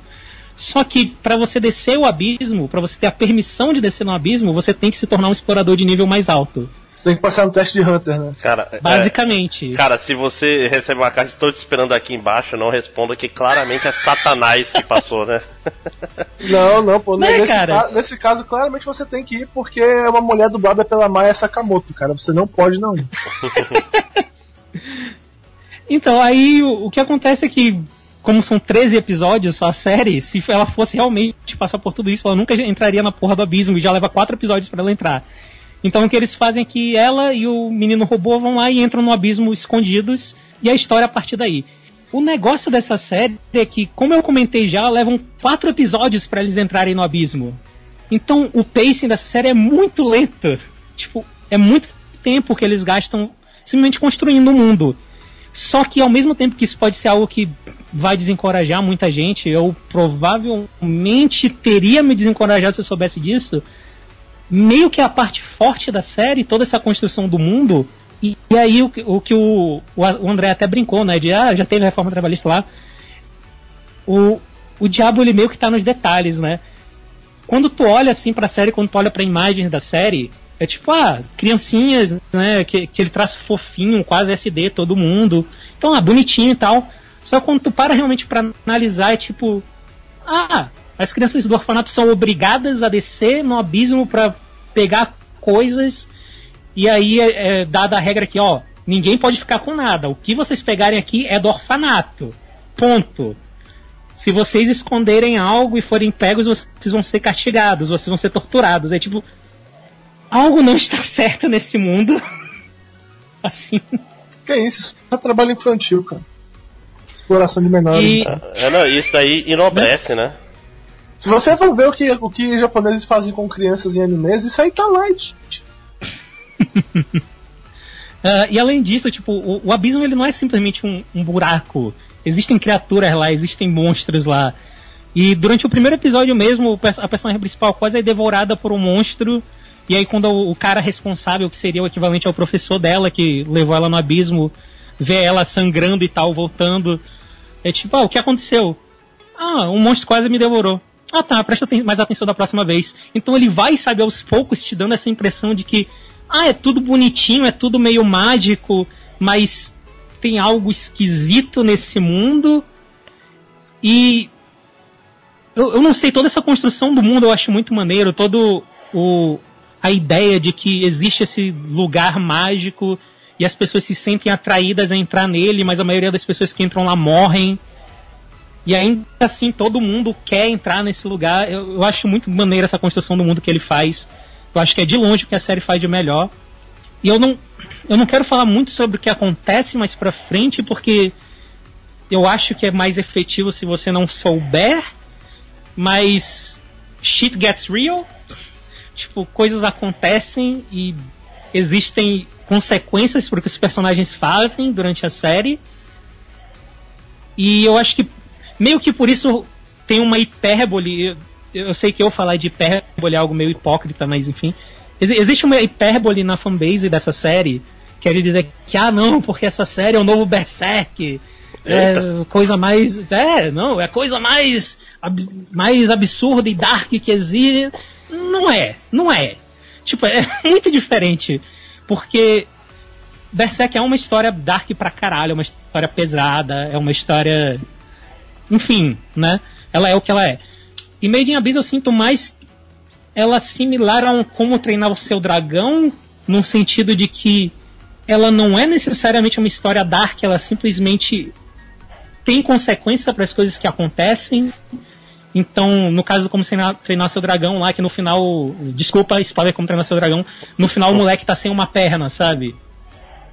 Só que pra você descer o abismo, pra você ter a permissão de descer no abismo, você tem que se tornar um explorador de nível mais alto. Tem que passar no teste de Hunter, né? Cara, é- Basicamente. Cara, se você recebe uma carta, estou te esperando aqui embaixo, não responda que claramente é Satanás que passou, né? Não, não, pô. Né, nesse, cara? ca- nesse caso, claramente você tem que ir porque é uma mulher dublada pela Maya Sakamoto, cara. Você não pode não ir. Então, aí o, o que acontece é que, como são 13 episódios só a série, se ela fosse realmente passar por tudo isso, ela nunca entraria na porra do abismo e já leva 4 episódios pra ela entrar. Então o que eles fazem é que ela e o menino robô vão lá e entram no abismo escondidos e a história a partir daí. O negócio dessa série é que, como eu comentei já, levam quatro episódios pra eles entrarem no abismo. Então o pacing dessa série é muito lento. Tipo, é muito tempo que eles gastam simplesmente construindo o mundo. Só que ao mesmo tempo que isso pode ser algo que vai desencorajar muita gente, eu provavelmente teria me desencorajado se eu soubesse disso. Meio que a parte forte da série, toda essa construção do mundo, e, e aí o, o que o, o André até brincou, né? De ah, já teve reforma trabalhista lá. O, o diabo ele meio que tá nos detalhes, né? Quando tu olha assim pra série, quando tu olha pra imagens da série, é tipo, ah, criancinhas, né? Que, aquele traço fofinho, quase SD, todo mundo. Então, ah, bonitinho e tal. Só quando tu para realmente pra analisar, é tipo, ah, as crianças do orfanato são obrigadas a descer no abismo pra pegar coisas. E aí é, é dada a regra que, ó, ninguém pode ficar com nada. O que vocês pegarem aqui é do orfanato. Ponto. Se vocês esconderem algo e forem pegos, vocês vão ser castigados, vocês vão ser torturados. É tipo. Algo não está certo nesse mundo. assim. Que isso? Isso é trabalho infantil, cara. Exploração de menores. E, É, não, isso daí enobrece, né? Se você for ver o que, o que japoneses fazem com crianças em animes, isso aí tá lá, gente. ah, e além disso, tipo, o, o abismo ele não é simplesmente um, um buraco. Existem criaturas lá, existem monstros lá. E durante o primeiro episódio mesmo, a personagem principal quase é devorada por um monstro. E aí quando o, o cara responsável, que seria o equivalente ao professor dela, que levou ela no abismo, vê ela sangrando e tal, voltando. É tipo, ah, o que aconteceu? Ah, um monstro quase me devorou. Ah tá, presta mais atenção da próxima vez. Então ele vai, sabe, aos poucos te dando essa impressão de que, ah, é tudo bonitinho, é tudo meio mágico, mas tem algo esquisito nesse mundo. E eu, eu não sei, toda essa construção do mundo eu acho muito maneiro, todo o a ideia de que existe esse lugar mágico e as pessoas se sentem atraídas a entrar nele, mas a maioria das pessoas que entram lá morrem. E ainda assim todo mundo quer entrar nesse lugar. Eu, eu acho muito maneira essa construção do mundo que ele faz. Eu acho que é de longe o que a série faz de melhor. E eu não, eu não quero falar muito sobre o que acontece mais pra frente, porque eu acho que é mais efetivo se você não souber, mas shit gets real. Tipo, coisas acontecem e existem consequências para o que os personagens fazem durante a série. E eu acho que meio que por isso tem uma hipérbole. Eu, sei que eu falar de hipérbole é algo meio hipócrita, mas enfim. Ex existe uma hipérbole na fanbase dessa série. Quer dizer que, ah, não, porque essa série é o novo Berserk. É coisa mais. É, não, é coisa mais. Ab, mais absurda e dark que existe. Não é, não é. Tipo, é muito diferente. Porque Berserk é uma história dark pra caralho, é uma história pesada, é uma história. Enfim, né? Ela é o que ela é. E Made in Abyss eu sinto mais ela similar a um como treinar o seu dragão, no sentido de que ela não é necessariamente uma história dark, ela simplesmente tem consequência para as coisas que acontecem. Então, no caso do Como Treinar, treinar Seu Dragão lá, que no final. Desculpa, spoiler Como Treinar Seu Dragão. No final o moleque tá sem uma perna, sabe?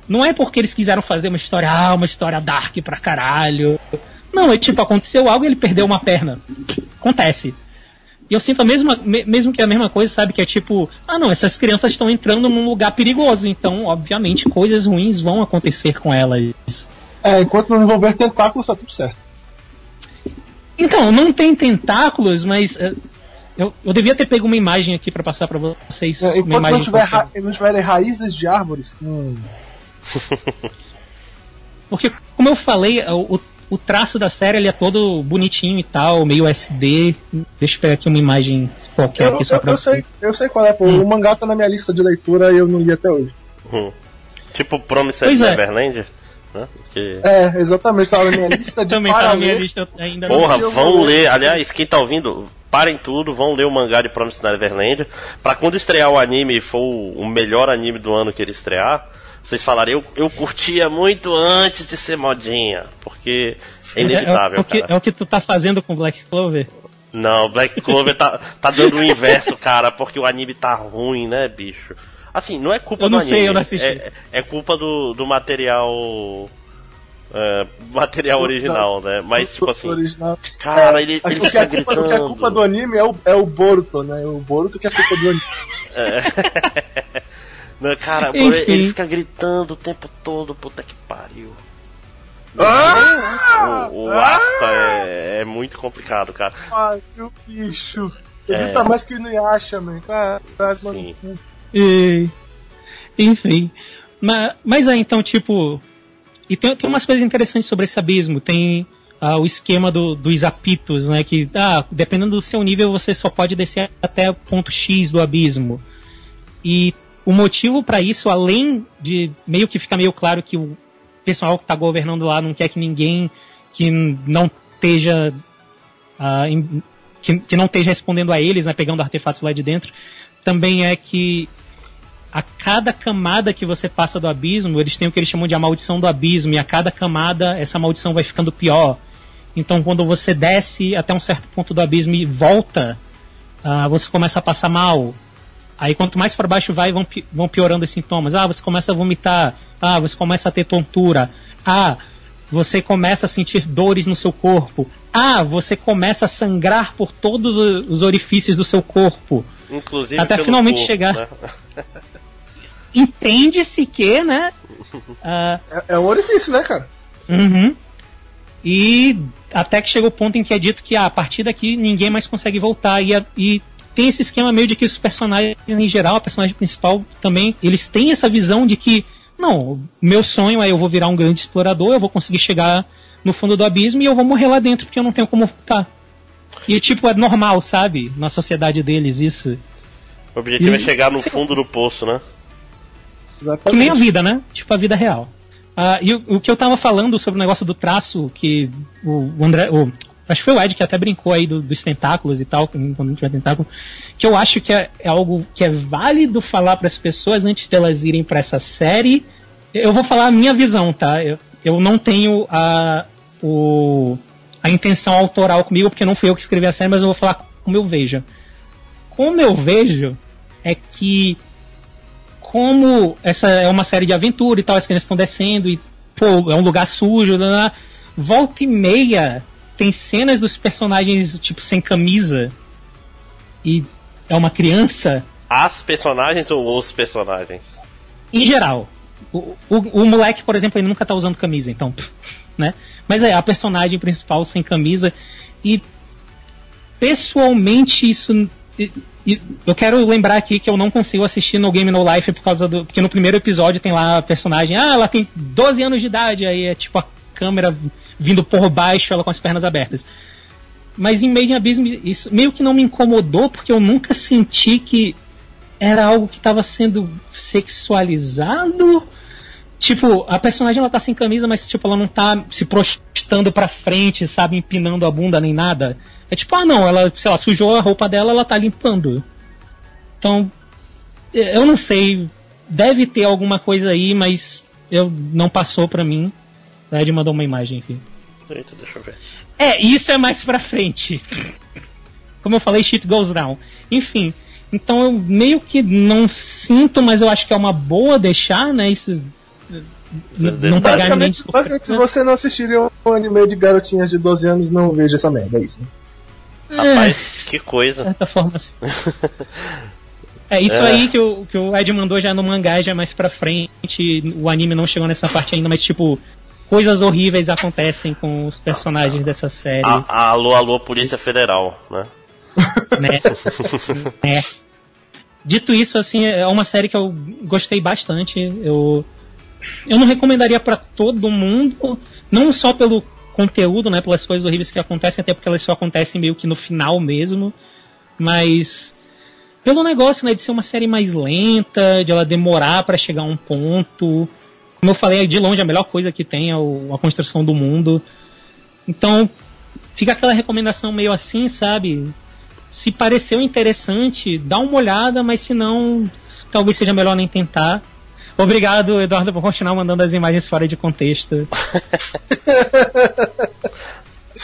Não é porque eles quiseram fazer uma história, ah, uma história dark pra caralho. Não, é tipo, aconteceu algo e ele perdeu uma perna. Acontece. E eu sinto a mesma, mesmo que é a mesma coisa, sabe? Que é tipo, ah não, essas crianças estão entrando num lugar perigoso, então, obviamente, coisas ruins vão acontecer com elas. É, enquanto não envolver tentáculos, tá tudo certo. Então, não tem tentáculos, mas uh, eu, eu devia ter pego uma imagem aqui para passar para vocês. É, enquanto não, tiver ra não tiverem raízes de árvores. Hum. Porque, como eu falei, o, o traço da série ele é todo bonitinho e tal, meio SD. Deixa eu pegar aqui uma imagem qualquer eu, aqui só eu, pra eu sei, eu sei qual é, pô. Hum. O mangá tá na minha lista de leitura e eu não li até hoje. Hum. Tipo Promised é. Neverland? Né? Que... É, exatamente, tá na minha lista de Também tá na minha lista ainda Porra, vão ler. Aliás, quem tá ouvindo, parem tudo, vão ler o mangá de Promised Neverland. Pra quando estrear o anime e for o melhor anime do ano que ele estrear, vocês falarem, eu, eu curtia muito antes de ser modinha, porque é inevitável. É, é, o, que, é o que tu tá fazendo com Black Clover? Não, Black Clover tá, tá dando o inverso, cara, porque o anime tá ruim, né, bicho? Assim, não é culpa eu não do sei, anime. Eu não assisti. É, é culpa do, do material. Uh, material original, né? Mas, tipo assim. Original. Cara, ele, é, ele fica a gritando. Culpa, a culpa do anime é o, é o Boruto, né? O Boruto que é a culpa do anime. É. Não, cara, ele fica gritando o tempo todo, puta que pariu. Ah! O, o ah! Asta é, é, muito complicado, cara. Ai, meu bicho. Ele é... tá mais que o Inuyasha, man. Tá, tá, mano. E, enfim. Mas, mas é, então, tipo. E tem, tem umas coisas interessantes sobre esse abismo. Tem ah, o esquema do, dos apitos, né? Que, ah, dependendo do seu nível, você só pode descer até o ponto X do abismo. E o motivo para isso, além de meio que fica meio claro que o pessoal que está governando lá não quer que ninguém que não esteja. Uh, em, que, que não esteja respondendo a eles, né, pegando artefatos lá de dentro, também é que a cada camada que você passa do abismo, eles têm o que eles chamam de a maldição do abismo, e a cada camada essa maldição vai ficando pior. Então, quando você desce até um certo ponto do abismo e volta, uh, você começa a passar mal. Aí, quanto mais para baixo vai, vão, vão piorando os sintomas. Ah, você começa a vomitar. Ah, você começa a ter tontura. Ah, você começa a sentir dores no seu corpo. Ah, você começa a sangrar por todos os orifícios do seu corpo. Inclusive até finalmente corpo, chegar. Né? Entende-se que, né? Uh, é, é um orifício, né, cara? Uhum. E até que chega o ponto em que é dito que ah, a partir daqui ninguém mais consegue voltar. E, e tem esse esquema meio de que os personagens em geral, a personagem principal também, eles têm essa visão de que não, meu sonho é eu vou virar um grande explorador, eu vou conseguir chegar no fundo do abismo e eu vou morrer lá dentro porque eu não tenho como voltar. E tipo, é normal, sabe? Na sociedade deles isso. O objetivo e, é chegar no fundo do poço, né? Exatamente. Que nem a vida, né? Tipo a vida real. Uh, e o, o, que eu tava falando sobre o negócio do traço, que o, o André. O, acho que foi o Ed que até brincou aí do, dos tentáculos e tal, quando tiver tentáculo. Que eu acho que é, é algo que é válido falar para as pessoas antes delas irem para essa série. Eu vou falar a minha visão, tá? Eu, eu não tenho a, o, a intenção autoral comigo, porque não fui eu que escrevi a série, mas eu vou falar como eu vejo. Como eu vejo é que como essa é uma série de aventura e tal, as crianças estão descendo e pô, é um lugar sujo, blá, blá, volta e meia tem cenas dos personagens tipo sem camisa e é uma criança. As personagens ou os personagens? Em geral. O, o, o moleque, por exemplo, ele nunca tá usando camisa, então, né? Mas é a personagem principal sem camisa e pessoalmente isso e, e eu quero lembrar aqui que eu não consigo assistir no Game No Life por causa do. Porque no primeiro episódio tem lá a personagem, ah, ela tem 12 anos de idade, aí é tipo a câmera vindo por baixo, ela com as pernas abertas. Mas em Made in Abyss isso meio que não me incomodou, porque eu nunca senti que era algo que estava sendo sexualizado. Tipo, a personagem ela tá sem camisa, mas tipo, ela não tá se prostando pra frente, sabe, empinando a bunda nem nada. É tipo, ah não, ela, sei lá, sujou a roupa dela, ela tá limpando. Então, eu não sei, deve ter alguma coisa aí, mas eu não passou pra mim. O Ed mandou uma imagem aqui. Eita, deixa eu ver. É, isso é mais pra frente. Como eu falei, shit goes down. Enfim, então eu meio que não sinto, mas eu acho que é uma boa deixar, né? Isso. Não pegar ninguém de Basicamente, basicamente, se você não assistiria um anime de garotinhas de 12 anos, não veja essa merda, é isso. né? Rapaz, que de coisa. certa forma assim. É, isso É. aí que o, que o Ed mandou já no mangá, já mais pra frente. O anime não chegou nessa parte ainda, mas tipo, coisas horríveis acontecem com os personagens dessa série, A, a alô, alô, Polícia Federal, né? né? É. Dito isso, assim, é uma série que eu gostei bastante. Eu, eu não recomendaria pra todo mundo, não só pelo conteúdo, né, pelas coisas horríveis que acontecem, até porque elas só acontecem meio que no final mesmo, mas pelo negócio, né, de ser uma série mais lenta, de ela demorar pra chegar a um ponto. Como eu falei, de longe a melhor coisa que tem é o- a construção do mundo. Então, fica aquela recomendação meio assim, sabe? Se pareceu interessante, dá uma olhada, mas se não, talvez seja melhor nem tentar. Obrigado, Eduardo, por continuar mandando as imagens fora de contexto.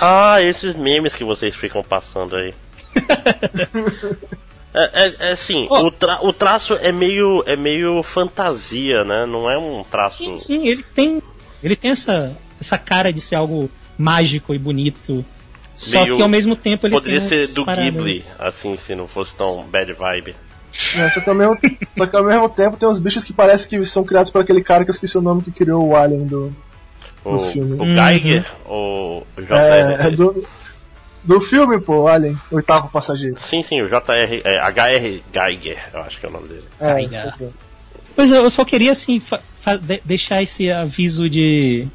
Ah, esses memes que vocês ficam passando aí. É, é, é assim, Ó. o, tra- o traço é meio, é meio fantasia, né? Não é um traço. Sim, sim, ele tem, ele tem essa, essa cara de ser algo mágico e bonito. Só Meio- que ao mesmo tempo ele Poderia tem ser do. Ghibli, assim, se não fosse tão bad vibe. É, só, que ao mesmo, só que ao mesmo tempo tem uns bichos que parecem que são criados por aquele cara que eu esqueci o nome que criou o Alien do. O, filme. o Uhum. Geiger, o JR. É, é do, do filme, pô, Alien, Oitavo Passageiro. Sim, sim, o JR, é, HR Geiger, eu acho que é o nome dele. É, pois é. É, eu só queria assim de- deixar esse aviso de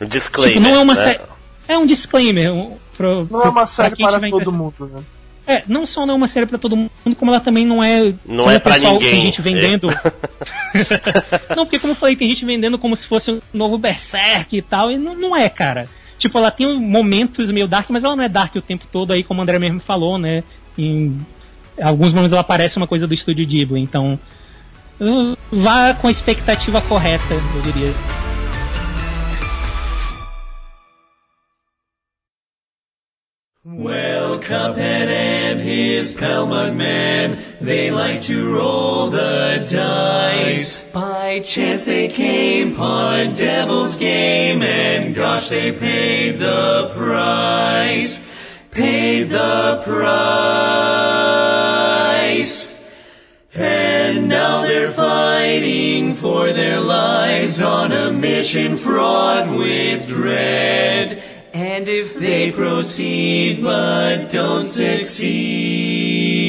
Um disclaimer. Tipo, não é uma né? série. É um disclaimer. um- Pro, Não é uma série para todo mundo, né? É, não só não é uma série pra todo mundo, como ela também não é. Não é pessoal, ninguém. Tem gente vendendo. não, porque como eu falei, tem gente vendendo como se fosse um novo Berserk e tal, e não, não é, cara. Tipo, ela tem momentos meio dark, mas ela não é dark o tempo todo aí, como o André mesmo falou, né? Em alguns momentos ela parece uma coisa do estúdio Ghibli, então. Vá com a expectativa correta, eu diria. Well, Cuphead and his pal Mugman, they like to roll the dice. By chance they came upon Devil's Game, and gosh, they paid the price. Paid the price. And now they're fighting for their lives on a mission fraught with dread. And if they proceed but don't succeed,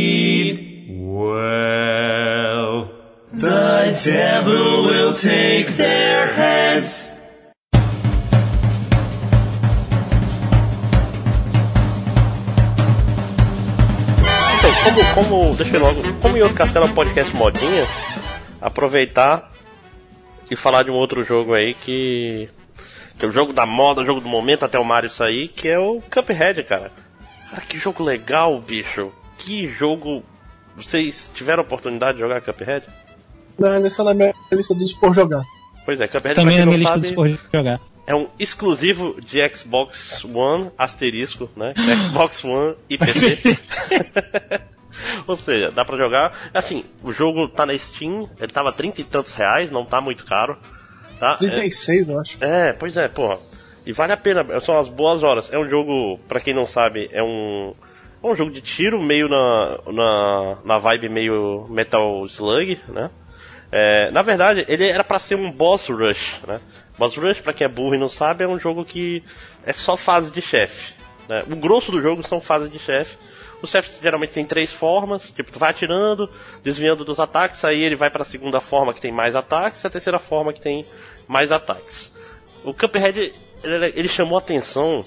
devil will take their heads. Então, como, como, deixa eu logo, como outro castelo podcast modinha, aproveitar e falar de um outro jogo aí que. que é o jogo da moda, jogo do momento até o Mario sair, que é o Cuphead, cara. Cara, que jogo legal, bicho. Que jogo. Vocês tiveram oportunidade de jogar Cuphead? Não, essa é na minha lista dos por jogar. Pois é, Cuphead Também na minha não lista sabe, dos por jogar. é um exclusivo de Xbox One, asterisco, né? Xbox One e PC. Ou seja, dá pra jogar. Assim, o jogo tá na Steam, ele tava 30 e tantos reais, não tá muito caro. Tá? 36, eu acho. É, pois é, porra. E vale a pena, são as boas horas. É um jogo, pra quem não sabe, é um. É um jogo de tiro, meio na, na, na vibe meio Metal Slug, né? É, na verdade, ele era para ser um boss rush, né? Boss rush, pra quem é burro e não sabe, é um jogo que é só fase de chefe. Né? O grosso do jogo são fases de chefe. Os chefes geralmente tem três formas, tipo, tu vai atirando, desviando dos ataques, aí ele vai para a segunda forma que tem mais ataques, e a terceira forma que tem mais ataques. O Cuphead, ele, ele chamou atenção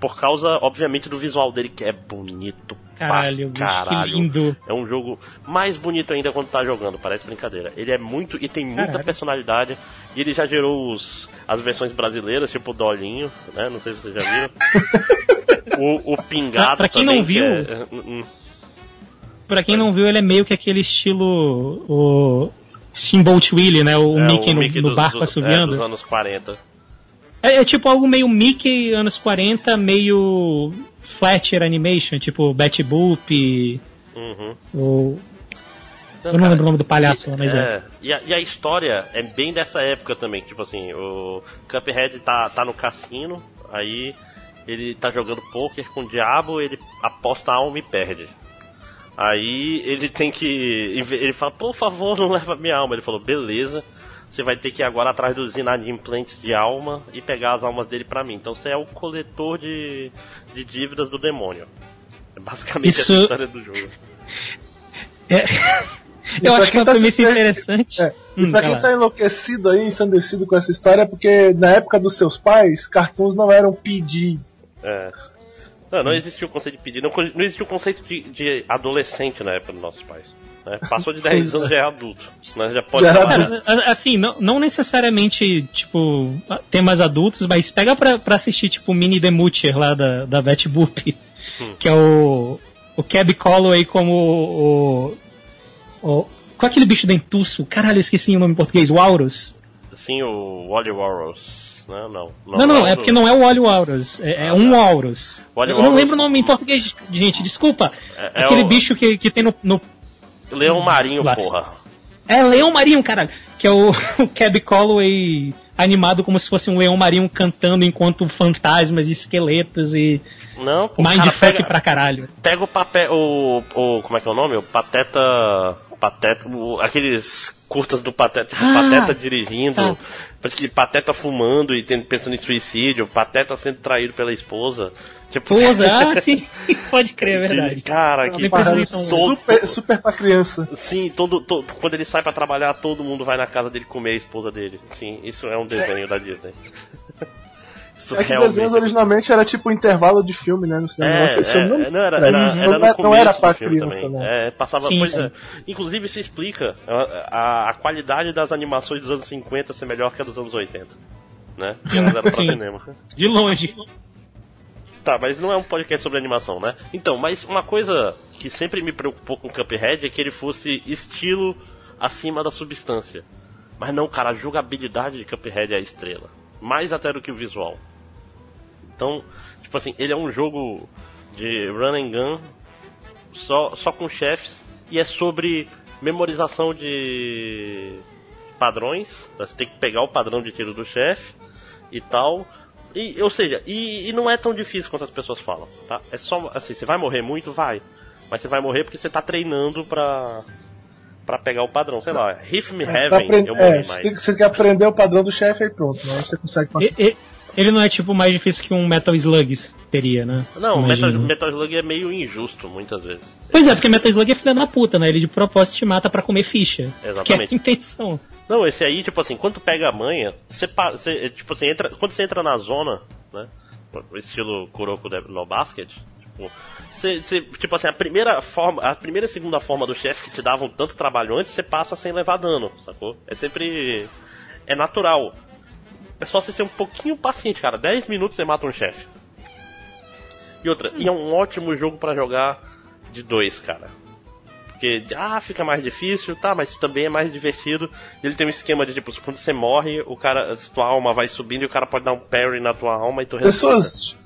por causa, obviamente, do visual dele, que é bonito Caralho, pra caralho. que lindo. É um jogo mais bonito ainda quando tá jogando, parece brincadeira. Ele é muito e tem muita Caralho. personalidade. E ele já gerou os, as versões brasileiras, tipo o Dolinho, né? Não sei se vocês já viram. o, o Pingado Pra quem também, não viu- que é- hum, hum. Pra quem não viu, ele é meio que aquele estilo. O Steamboat Willie, né? O É, Mickey, no, no dos- barco dos- assoviando. É, dos anos 40. É, é tipo algo meio Mickey anos 40, meio Fletcher Animation, tipo Betty Boop, Uhum. ou... Não, Eu não cara, lembro o nome do palhaço, lá, mas é. É, e a, e a história é bem dessa época também, tipo assim, o Cuphead tá, tá no cassino, aí ele tá jogando poker com o diabo, ele aposta a alma e perde. Aí ele tem que. Ele fala, por favor, não leva minha alma. Ele falou, beleza, você vai ter que ir agora atrás dos inadimplentes de alma e pegar as almas dele pra mim. Então você é o coletor de, de dívidas do demônio. É basicamente Isso- a história do jogo. É. Eu acho que quem uma tá premissa se- interessante. É. E Hum, pra quem tá enlouquecido aí, ensandecido com essa história, é porque na época dos seus pais, cartoons não eram PD. É. Não, não existia o conceito de pedir, não, não existia o conceito de, de adolescente na época dos nossos pais. Né? Passou de 10 anos já é adulto. Né? Já pode Já a- assim, não, não necessariamente, tipo, temas adultos, mas pega pra, pra assistir, tipo, o Mini The Butcher lá da, da Betty Boop, Hum. que é o, o Cab Calloway como o, o... Qual é aquele bicho dentuço? Caralho, eu esqueci o nome em português. O Aurus? Sim, o Wally Warros. Não, não. Não, não, é porque não é o Wally Aurus. É, é um Aurus. Wally Eu não Aurus- lembro o nome em português, gente, desculpa. É- é aquele o- bicho que, que tem no, no Leão Marinho, Vai. porra. É Leão Marinho, caralho. Que é o, o Cab Calloway animado como se fosse um leão marinho cantando enquanto fantasmas, esqueletos e Não, pô, mindfuck pega, pra caralho. pega o papel. O, o. Como é que é o nome? O Pateta. Pateta. o- aqueles curtas do Pateta. Tipo, Ah, Pateta dirigindo. tá. Pateta fumando e tendo- pensando em suicídio. Pateta sendo traído pela esposa. Tipo. Pousa, ah, sim, pode crer, é verdade. Cara, que Parada super, super pra criança. Sim, todo, todo- quando ele sai pra trabalhar, todo mundo vai na casa dele comer a esposa dele. Sim, isso é um desenho da Disney. Isso É que desenhos originalmente era tipo um intervalo de filme, né? No cinema. É, eu é, não- não era, Não, era, não era não era do pra filme criança, né? É, passava, Sim, pois sim. é. Inclusive isso explica a, a, a qualidade das animações dos anos 50 ser melhor que a dos anos 80. Né? Que elas eram pra cinema. De longe. Tá, mas não é um podcast sobre animação, né? Então, mas uma coisa que sempre me preocupou com Cuphead é que ele fosse estilo acima da substância. Mas não, cara, a jogabilidade de Cuphead é a estrela. Mais até do que o visual. Então, tipo assim, ele é um jogo de run and gun só, só com chefes e é sobre memorização de padrões. Você tem que pegar o padrão de tiro do chefe e tal. E, ou seja, e, e não é tão difícil quanto as pessoas falam, tá? É só assim, você vai morrer muito, vai. Mas você vai morrer porque você tá treinando pra, pra pegar o padrão. Sei lá, Riff Me Pra Heaven, aprender- eu morri é, mais. você, tem que, você tem que aprender o padrão do chefe aí pronto, né? Você consegue passar. E- e- Ele não é tipo mais difícil que um Metal Slug teria, né? Não, Metal. Metal Slug é meio injusto, muitas vezes. Pois é, porque Metal Slug é filha da puta, né? Ele de propósito te mata pra comer ficha. Exatamente. Que é a intenção. Não, esse aí, tipo assim, quando pega a manha, você, você, tipo assim, entra, quando você entra na zona, né? Estilo Kuroko no Basket, tipo, você, você- tipo assim, a primeira forma, a primeira e segunda forma do chefe que te davam tanto trabalho antes, você passa sem levar dano, sacou? É sempre. É natural. É só você ser um pouquinho paciente, cara. 10 minutos você mata um chefe. E outra, e é um ótimo jogo pra jogar de dois, cara. Porque, ah, fica mais difícil, tá, mas também é mais divertido. Ele tem um esquema de, tipo, quando você morre, o cara, tua alma vai subindo e o cara pode dar um parry na tua alma e tu Pessoas.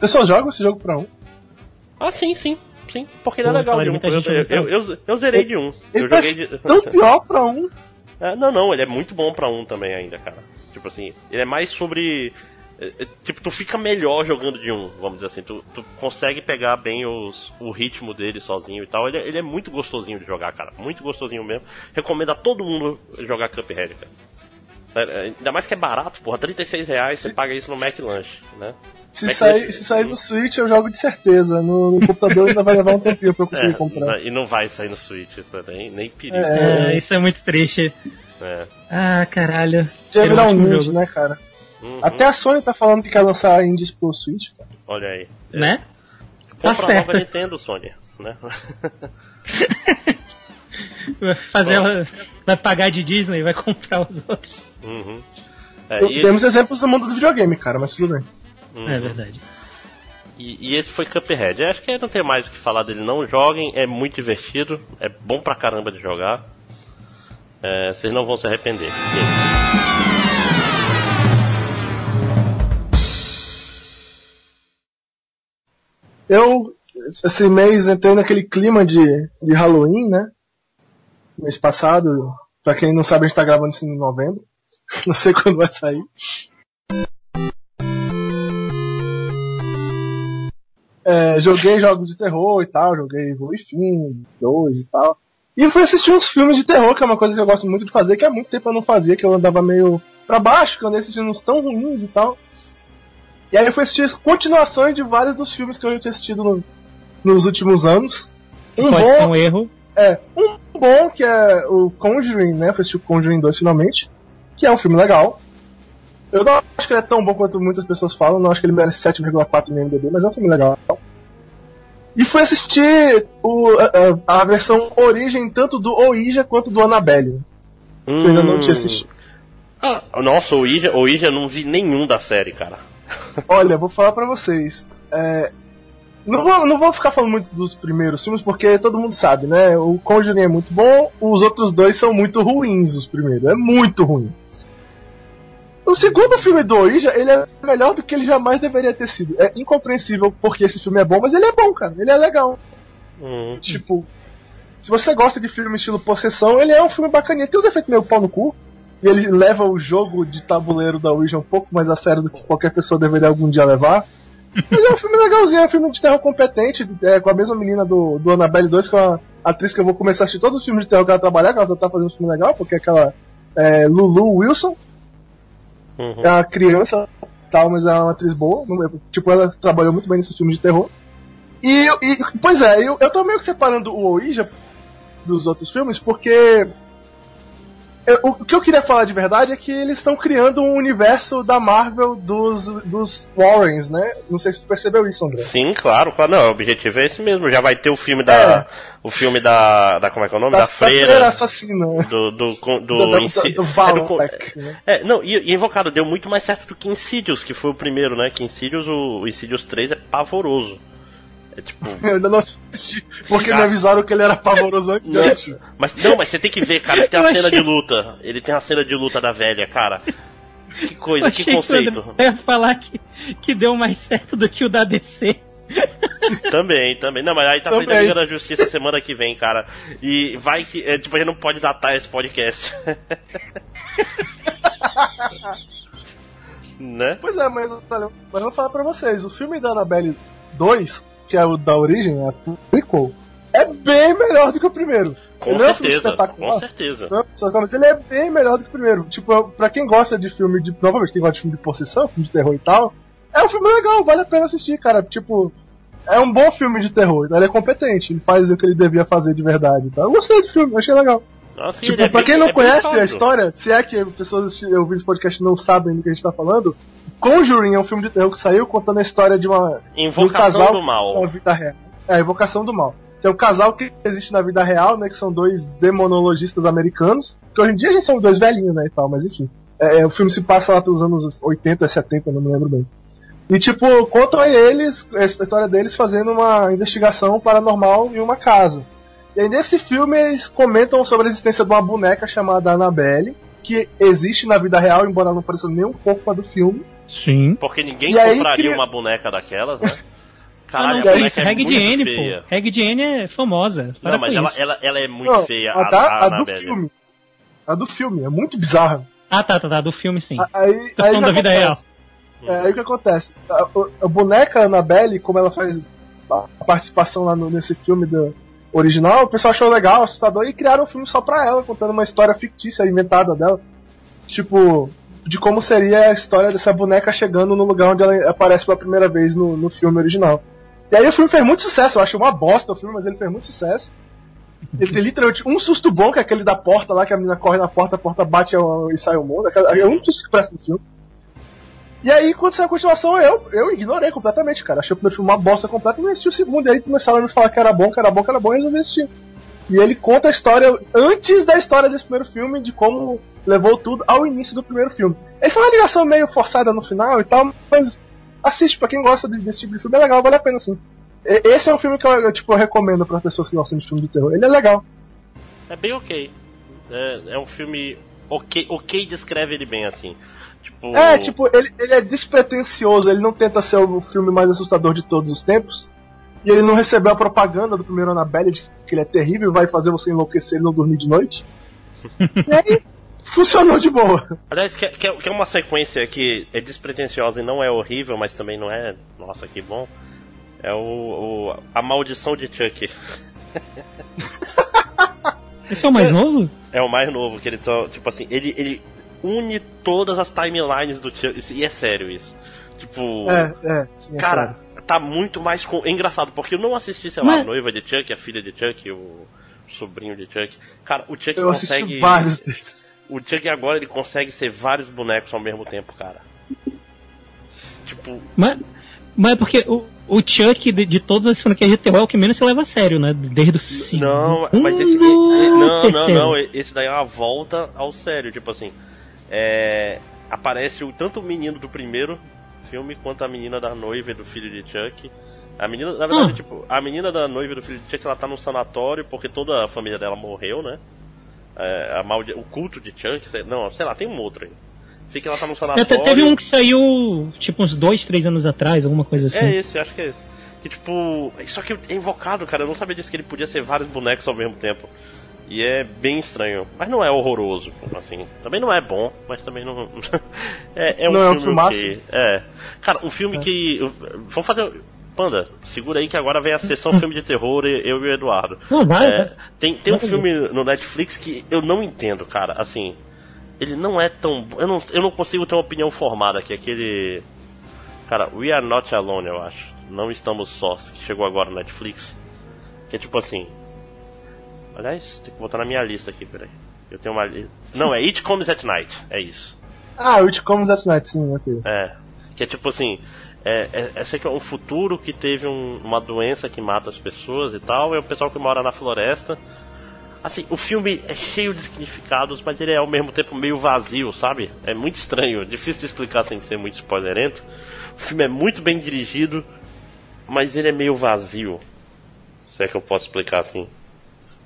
Pessoas jogam esse jogo pra um. Ah, sim, sim. Sim, porque ele é legal de um. Eu, gente eu, muito eu, eu- eu zerei de um. Ele Eu joguei de. tão pior pra um. É, não, não, ele é muito bom pra um também ainda, cara. Tipo assim, ele é mais sobre. É, é, Tipo, tu fica melhor jogando de um, vamos dizer assim. Tu, tu consegue pegar bem os, o ritmo dele sozinho e tal. Ele, é- ele é muito gostosinho de jogar, cara. Muito gostosinho mesmo. Recomendo a todo mundo jogar Cuphead, cara. É, Ainda mais que é barato, porra. 36 reais você paga isso no Mac Lunch, né? Se sair, se sair no Switch, eu jogo de certeza. No, no computador ainda vai levar um tempinho pra eu conseguir comprar. e não vai sair no Switch, isso é nem, nem perigo. É. É, isso é muito triste. É. Ah, caralho. Um virar um jogo, né, cara? Uhum. Até a Sony tá falando que quer lançar indies pro Switch. cara. Olha aí. Né? Compra Tá a certo. nova Nintendo, Sony. Né? Vai fazer ela. Vai pagar de Disney e vai comprar os outros. Uhum. É, e, Temos exemplos do mundo do videogame, cara, mas tudo bem. uhum. É verdade. E, e esse foi Cuphead. Eu acho que não tem mais o que falar dele. Não joguem, é muito divertido, é bom pra caramba de jogar. É, vocês não vão se arrepender. Eu, esse mês, entrei naquele clima de, de Halloween, né? Mês passado, pra quem não sabe, a gente tá gravando isso em novembro. Não sei quando vai sair. É, joguei jogos de terror e tal, joguei Wolfenstein 2 e tal. E fui assistir uns filmes de terror, que é uma coisa que eu gosto muito de fazer, que há muito tempo eu não fazia, que eu andava meio pra baixo, que eu andei assistindo uns tão ruins e tal. E aí eu fui assistir as continuações de vários dos filmes que eu já tinha assistido no- nos últimos anos. Um Pode ser bom, um erro. é, um bom que é o Conjuring, né? Eu fui assistir o Conjuring 2 finalmente, que é um filme legal. Eu não acho que ele é tão bom quanto muitas pessoas falam, não acho que ele merece 7,4 no MDB, mas é um filme legal. E fui assistir o- a, a- versão origem tanto do Ouija quanto do Annabelle, que eu ainda não tinha assistido. Ah, nossa, o Ija, o Ija eu não vi nenhum da série, cara. Olha, vou falar pra vocês. é, não, vou, não vou ficar falando muito dos primeiros filmes, porque todo mundo sabe, né? O Conjuring é muito bom, os outros dois são muito ruins, os primeiros. É muito ruim. O segundo filme do Ouija, ele é melhor do que ele jamais deveria ter sido. É incompreensível porque esse filme é bom, mas ele é bom, cara. Ele é legal. Hum. Tipo, se você gosta de filme estilo possessão, ele é um filme bacaninha. Tem uns efeitos meio pau no cu. E ele leva o jogo de tabuleiro da Ouija um pouco mais a sério do que qualquer pessoa deveria algum dia levar. Mas é um filme legalzinho, é um filme de terror competente, é, com a mesma menina do, do Annabelle 2, que é uma atriz que eu vou começar a assistir todos os filmes de terror que ela trabalhar, que ela tá fazendo um filme legal, porque é aquela é, Lulu Wilson, Uhum. é uma criança tal, mas é uma atriz boa. Tipo, ela trabalhou muito bem nesses filmes de terror. E, e- pois é, eu, eu tô meio que separando o Ouija dos outros filmes, porque eu- o que eu queria falar de verdade é que eles estão criando um universo da Marvel dos, dos Warrens, né? Não sei se tu percebeu isso, André. Sim, claro, claro. Não, o objetivo é esse mesmo. Já vai ter o filme da. É. O filme da. da como é que é o nome? Da, Da, freira. assassina. Do. Do. Do. Do, do, do, do é, né? É, não, e, e Invocado deu muito mais certo do que Insidious, que foi o primeiro, né? Que Insidious, o, o Insidious 3 é pavoroso. É tipo. Eu ainda não assisti, porque Ah. me avisaram que ele era pavoroso antes eu Não, mas, não, mas você tem que ver, cara, que tem a Eu cena de luta. Ele tem a cena de luta da velha, cara. Que Eu coisa, achei que conceito. o André ia falar que, que deu mais certo do que o da DC. Também, também. Não, mas aí tá Também. saindo a Liga da Justiça semana que vem, cara. E vai que. É, tipo, a gente não pode datar esse podcast. né? Pois é, mas, mas eu vou falar pra vocês, o filme da Annabelle 2, que é o da origem, é a prequel, é bem melhor do que o primeiro. Com Ele não é um certeza. Com certeza. Só que ele é bem melhor do que o primeiro. Tipo, pra quem gosta de filme de. Novamente, quem gosta de filme de possessão, filme de terror e tal, é um filme legal, vale a pena assistir, cara. Tipo, é um bom filme de terror. Ele é competente, ele faz o que ele devia fazer de verdade. Tá? Eu gostei do filme, achei legal. Nossa, Tipo, é pra bem- quem não é bem conhece a história, se é que pessoas ouvindo esse podcast não sabem do que a gente tá falando, Conjuring é um filme de terror que saiu contando a história de uma de um Invocação casal do mal. na vida real. É, a Invocação do Mal. Que é um casal que existe na vida real, né? Que são dois demonologistas americanos. Que hoje em dia a gente são dois velhinhos, né? E tal, mas enfim. É, é, o filme se passa lá pelos anos 80 e 70, não me lembro bem. E tipo, contam eles, a história deles fazendo uma investigação paranormal em uma casa. E aí nesse filme eles comentam sobre a existência de uma boneca chamada Annabelle, que existe na vida real, embora não pareça nem um pouco com a do filme. Sim. Porque ninguém E compraria cria- uma boneca daquelas, né? Ah, Caralho, não, a boneca isso, é Reg muito de N, feia. pô. Reg de N é famosa. Para Não, mas ela, ela, ela é muito Não, feia, a, a, da- a a do Annabelle. filme. A do filme, é muito bizarra. Ah, tá, tá, tá. Do filme, sim. Aí, Tô aí falando da vida acontece? É, aí o que acontece? A, a- a boneca Annabelle, como ela faz a participação lá no- nesse filme do original, o pessoal achou legal, assustador, e criaram um filme só pra ela, contando uma história fictícia, inventada dela. Tipo, de como seria a história dessa boneca chegando no lugar onde ela aparece pela primeira vez no, no filme original. E aí o filme fez muito sucesso, eu acho uma bosta o filme, mas ele fez muito sucesso. Ele tem literalmente um susto bom, que é aquele da porta lá, que a menina corre na porta, a porta bate e sai o mundo. É um susto que presta no filme. E aí, quando saiu a continuação, eu, eu ignorei completamente, cara. Achei o primeiro filme uma bosta completa e não assisti o segundo. E aí começaram a me falar que era bom, que era bom, que era bom, e eu resolvi assistir. E ele conta a história, antes da história desse primeiro filme, de como levou tudo ao início do primeiro filme. Ele foi uma ligação meio forçada no final e tal, mas assiste, pra quem gosta de- desse tipo de filme, é legal, vale a pena sim. Esse é um filme que eu, eu, tipo, eu recomendo para pessoas que gostam de filme de terror. Ele é legal. É bem ok. É, é um filme ok, ok descreve ele bem assim. Tipo, É, tipo, ele, ele é despretensioso, ele não tenta ser o filme mais assustador de todos os tempos. E ele não recebeu a propaganda do primeiro Annabelle de que ele é terrível, vai fazer você enlouquecer e não dormir de noite. e aí, funcionou de boa. Aliás, que, que, é- é uma sequência que é despretensiosa e não é horrível, mas também não é. Nossa, que bom. É o, o- a maldição de Chuck. Esse é o mais novo? É o mais novo, que ele tá, tipo assim, ele, ele une todas as timelines do Chuck. E é sério isso. Tipo, É, é, sim, é cara, sério. Tá muito mais. Com... É engraçado, porque eu não assisti, sei lá, Mas- a noiva de Chuck, a filha de Chuck, o sobrinho de Chuck. Cara, o Chuck Eu assisti consegue. vários desses. O Chuck agora ele consegue ser vários bonecos ao mesmo tempo, cara. Tipo, Mas, mas é porque o, o Chuck de, de todas as franquias de terror é o que menos se leva a sério, né? Desde o segundo. Não, mas esse. e- e- Não, não, terceiro. não. Esse daí é uma volta ao sério. Tipo assim. É, aparece o, tanto o menino do primeiro filme quanto a menina da noiva e do filho de Chuck. A menina, na verdade, Ah. tipo, a menina da noiva e do filho de Chuck ela tá num sanatório porque toda a família dela morreu, né? É, a maldi... O culto de Chuck, sei... não, sei lá, tem um outro aí. Sei que ela tá num É, sanatório. te- teve um que saiu, tipo, uns dois, três anos atrás, alguma coisa assim. É esse, acho que é esse. Que tipo. Só que é invocado, cara. Eu não sabia disso que ele podia ser vários bonecos ao mesmo tempo. E é bem estranho. Mas não é horroroso, assim. Também não é bom, mas também não. é, é um Não é um filme que. É. Cara, um filme que. Vamos fazer. Panda, segura aí que agora vem a sessão filme de terror, eu e o Eduardo. Não, vai, É, vai. tem tem um filme no Netflix que eu não entendo, cara. Assim, ele não é tão. Eu não, eu não consigo ter uma opinião formada, que é aquele. Cara, We Are Not Alone, eu acho. Não estamos sós, que chegou agora no Netflix. Que é tipo assim. Aliás, tem que botar na minha lista aqui, peraí. Eu tenho uma lista. Não, é It Comes at Night, é isso. Ah, It Comes at Night, sim, ok. É. Que é tipo assim. É, é, é, sei que é um futuro que teve um- uma doença que mata as pessoas e tal, e o pessoal que mora na floresta. Assim, o filme é cheio de significados, mas ele é ao mesmo tempo meio vazio, sabe? É muito estranho, difícil de explicar sem ser muito spoilerento. O filme é muito bem dirigido, mas ele é meio vazio. Se é que eu posso explicar assim.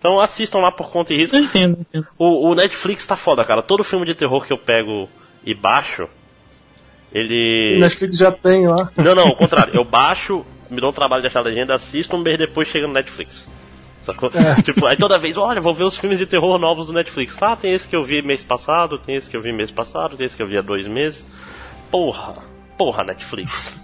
Então assistam lá por conta e risco. Eu entendo, entendo. O, o Netflix tá foda, cara. Todo filme de terror que eu pego e baixo, ele. O Netflix já tem lá. Não, não, ao contrário. Eu baixo, me dou o trabalho de achar a legenda, assisto, um mês depois chega no Netflix. Sacou? Tipo, aí toda vez, olha, vou ver os filmes de terror novos do Netflix. Ah, tem esse que eu vi mês passado, tem esse que eu vi mês passado, tem esse que eu vi há dois meses. Porra, porra, Netflix.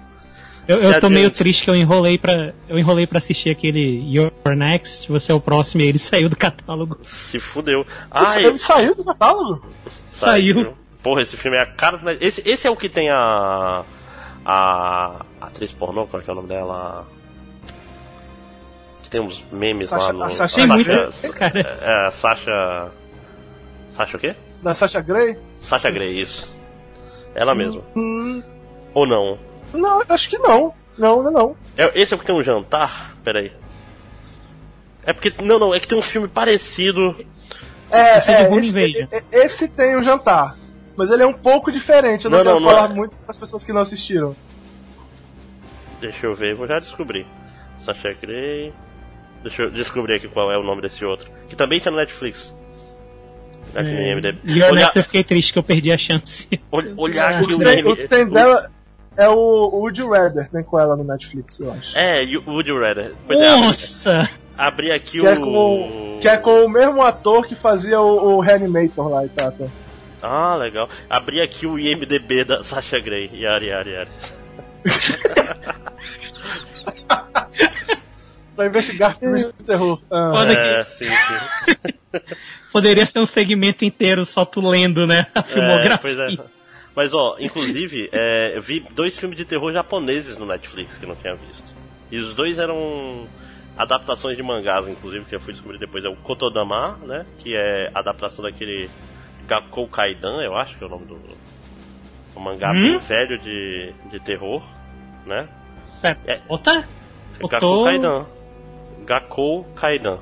Eu, eu tô meio triste que eu enrolei pra. Eu enrolei pra assistir aquele Your Next, você é o próximo, e ele saiu do catálogo. Se fudeu. Ai, Ele saiu do catálogo? Saiu. Porra, esse filme é a cara do esse, esse é o que tem a. A. atriz pornô, qual é, que é o nome dela? Que tem uns memes Sasha- lá no. a Sasha Tem cara. É, a Sasha. Sasha o quê? Da Sasha Grey? Sasha Grey, isso. Ela mesma. Hum, Ou não? Não, acho que não. Não, não, não. É, esse é o que tem um jantar? Peraí. É porque. Não, não, é que tem um filme parecido. É, Esse é é, esse, Invasion. é- esse tem o jantar. Mas ele é um pouco diferente. Eu não, Não, quero não, não falar é. muito para as pessoas que não assistiram. Deixa eu ver, vou já descobrir. Sasha Grey. Deixa eu descobrir aqui qual é o nome desse outro. Que também tinha no Netflix. Aqui no IMDb. E o Olhar, Next eu fiquei triste que eu perdi a chance. ol- olhar O aqui que o tem, o que tem dela é o Woody Redder, tem com ela no Netflix, eu acho. É, o Woody Redder. É, Nossa! abri aqui Que o. é, com, que é com o mesmo ator que fazia o, o Reanimator lá e tal. Tá. Ah, legal. Abri aqui o IMDB da Sasha Grey. Yari, yari, yari. Pra investigar filmes de terror. Ah. É, sim, sim. Poderia ser um segmento inteiro só tu lendo, né? A É, filmografia. pois é. Mas ó, inclusive, é, eu vi dois filmes de terror japoneses no Netflix que eu não tinha visto. E os dois eram adaptações de mangás, inclusive, que eu fui descobrir depois. É o Kotodama, né? Que é adaptação daquele Gakkou Kaidan, eu acho que é o nome do. Um mangá Hum? bem velho de, de terror, né? Pera, É. Bota? Gakkou Koto- Kaidan. Gakkou Kaidan.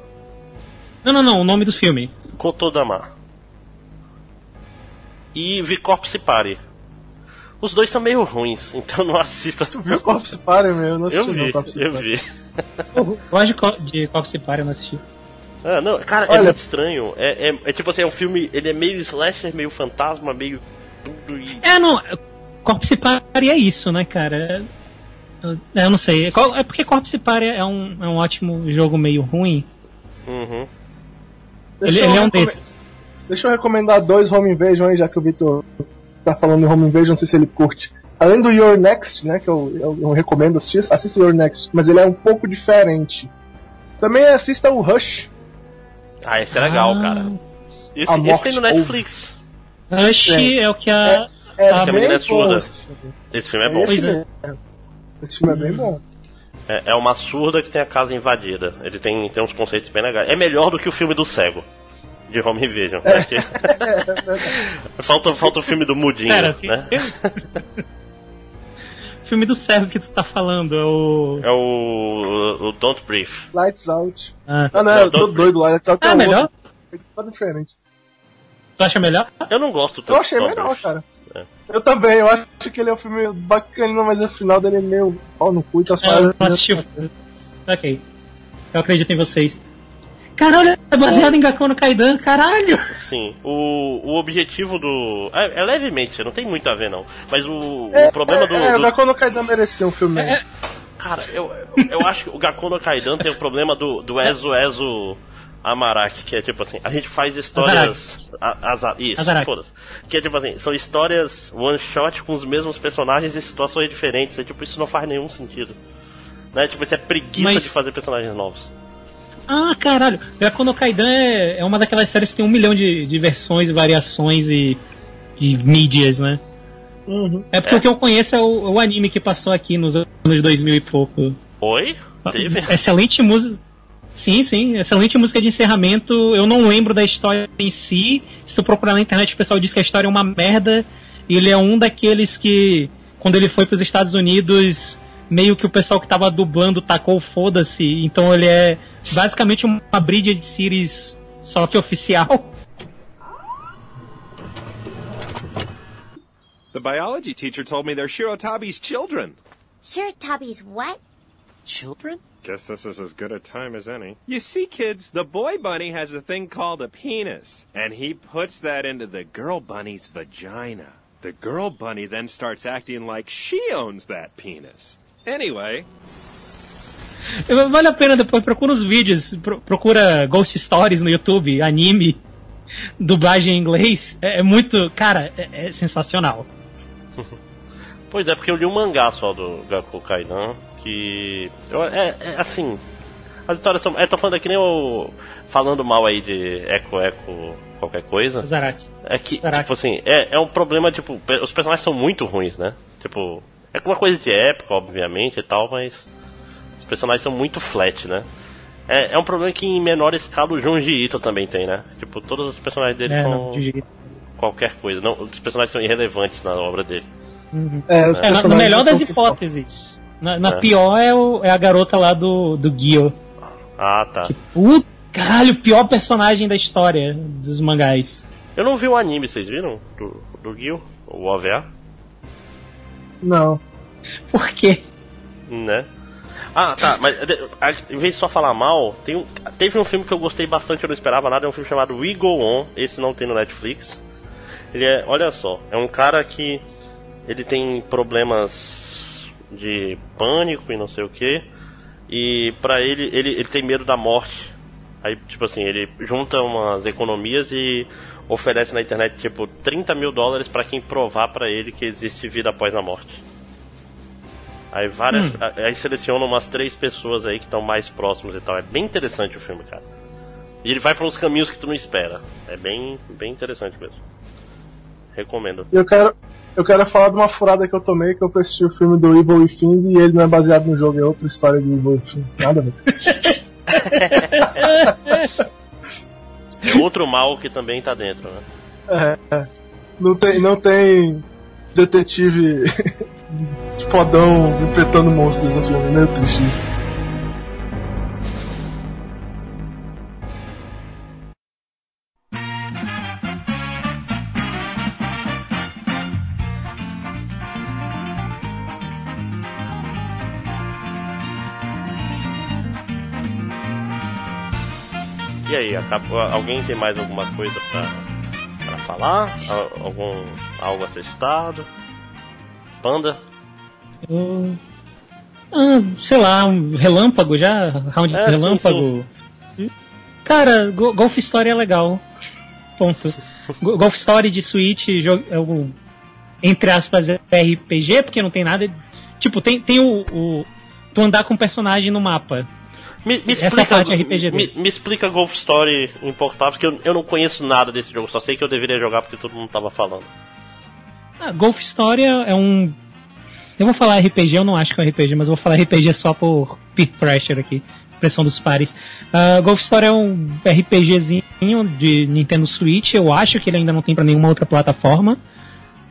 Não, não, não, o nome do filme. Kotodama. E vi Corpse Party. Os dois são meio ruins, então não assista. Tu viu Corpse Party, meu? Eu não Eu assisti não, vi, Corpse eu vi. Eu gosto de, Co- de Corpse Party, eu não assisti. Ah, não, cara, é Olha- muito estranho. É, é- é tipo assim, é um filme, ele é meio slasher, meio fantasma, meio tudo e... É, não, Corpse Party é isso, né, cara? Eu, eu não sei. É É porque Corpse Party é um, é um ótimo jogo meio ruim. Uhum. Ele, Deixa eu ele é um desses. Deixa eu recomendar dois Home Invasion aí, já que o Vitor tá falando em Home Invasion, não sei se ele curte. Além do Your Next, né, que eu, eu, eu recomendo assistir, assista o Your Next, mas ele é um pouco diferente. Também assista o Rush. Ah, esse é legal, Ah, cara. Esse, A esse tem no ouve. Netflix. Rush É. é, o que a. É Ah, bem menina é surda. esse filme. Esse filme é É bom. esse é. Esse filme é bem bom. É, é uma surda que tem a casa invadida. Ele tem, tem uns conceitos bem legais. É melhor do que o filme do cego. De Home Invasion. né, que- falta, falta o filme do Mudinho, Pera, né? filme do cego que tu tá falando é o. É o, o Don't Breathe. Lights Out. Ah, Ah, não, Não, eu tô Don't doido. Lights Out Ah, é melhor? outro. Tá diferente. tu acha melhor? Eu não gosto tanto Eu achei melhor, Breathe. cara. É. Eu também, eu acho que ele é um filme bacana, mas o final dele é meio pau no cu e as É, eu não assisti. Ok. Eu acredito em vocês. Caralho, é baseado em Gakkou no Kaidan, caralho! Sim, o, o objetivo do. É, é levemente, não tem muito a ver não. Mas o, É, o problema do. é, do- o no Kaidan merecia um filme. É, Cara, eu, eu acho que o Gakkou no Kaidan tem o problema do, do Ezo Ezo Amaraki, que é tipo assim, a gente faz histórias. A, aza- isso, Azaraki. foda-se. Que é tipo assim, são histórias one shot com os mesmos personagens em situações diferentes. É tipo, isso não faz nenhum sentido. Né? Tipo, isso é preguiça Mas- de fazer personagens novos. Ah, caralho. Gakkou no Kaidan é, é uma daquelas séries que tem um milhão de, de versões, variações e, e mídias, né? Uhum. É porque É. o que eu conheço é o, o anime que passou aqui nos anos 2000 e pouco. Oi? Teve? Excelente música. Sim, sim, excelente música de encerramento. Eu não lembro da história em si. Se tu procurar na internet, o pessoal diz que a história é uma merda. E ele é um daqueles que, quando ele foi para os Estados Unidos, meio que o pessoal que tava dublando tacou foda-se. Então ele é basicamente uma bridge de series só que oficial. The biology teacher told me they're Shirotabi's children. Shiratabi's what? Children? Guess this is as good a time as any. You see, kids, the boy bunny has a thing called a penis, and he puts that into the girl bunny's vagina. The girl bunny then starts acting like she owns that penis. Anyway, Vale a pena depois, procura os vídeos. pro- procura Ghost Stories no YouTube, anime, dublagem em inglês. É, é muito. Cara, é- é sensacional. Pois é, porque eu li um mangá só do Gakkou Kaidan, que. eu- é, é assim. As histórias são. É, tô falando aqui nem eu. Falando mal aí de Eco Eco qualquer coisa. Zaraki. É que, Caraca. tipo assim, é, é um problema, tipo, os personagens são muito ruins, né? Tipo, é uma coisa de época, obviamente e tal, mas. Os personagens são muito flat, né? É, é um problema que em menor escala o Junji Ito também tem, né? Tipo, todos os personagens dele É, são não, de qualquer coisa. Não, os personagens são irrelevantes na obra dele. É, os É, na, melhor das hipóteses. Na, na É. pior é, o- é a garota lá do, do Gyo. Ah, tá. O caralho, o pior personagem da história dos mangás. Eu não vi o anime, vocês viram? Do, do Gil, o OVA, Não. Por quê? né? Ah, tá, mas em vez de só falar mal, tem um- teve um filme que eu gostei bastante, eu não esperava nada, é um filme chamado We Go On, esse não tem no Netflix. Ele é, olha só, é um cara que ele tem problemas de pânico e não sei o que, e pra ele, ele, ele tem medo da morte. Aí, tipo assim, ele junta umas economias e oferece na internet, tipo, 30 mil dólares pra quem provar pra ele que existe vida após a morte. Aí várias. a- Aí seleciona umas três pessoas aí que estão mais próximas e tal. É bem interessante o filme, cara. E ele vai pra uns caminhos que tu não espera. É bem, bem interessante mesmo. Recomendo. Eu quero, eu quero falar de uma furada que eu tomei, que eu fui assistir o filme do Evil Within e ele não é baseado no jogo, é outra história do Evil Within. Nada a ver. É outro mal que também tá dentro, né? É, é. Não tem, não tem detetive fodão enfrentando monstros no filme, é meio triste isso. Acabou, alguém tem mais alguma coisa pra, pra falar? Al- Algum. algo a ser citado? Panda? Ah, sei lá, um relâmpago já? Round É, sim, relâmpago. Cara, Go- Golf Story é legal. Ponto. Go- Golf Story de Switch é o, entre aspas, RPG, porque não tem nada. Tipo, tem, tem o, o. Tu andar com o personagem no mapa. Me, me Essa explica, parte RPG me, me explica Golf Story em portátil, porque eu, eu não conheço nada desse jogo, só sei que eu deveria jogar porque todo mundo tava falando. Ah, Golf Story é um. Eu vou falar RPG, eu não acho que é um RPG, mas eu vou falar RPG só por peer pressure aqui, pressão dos pares. Ah, Golf Story é um RPGzinho de Nintendo Switch, eu acho que ele ainda não tem pra nenhuma outra plataforma.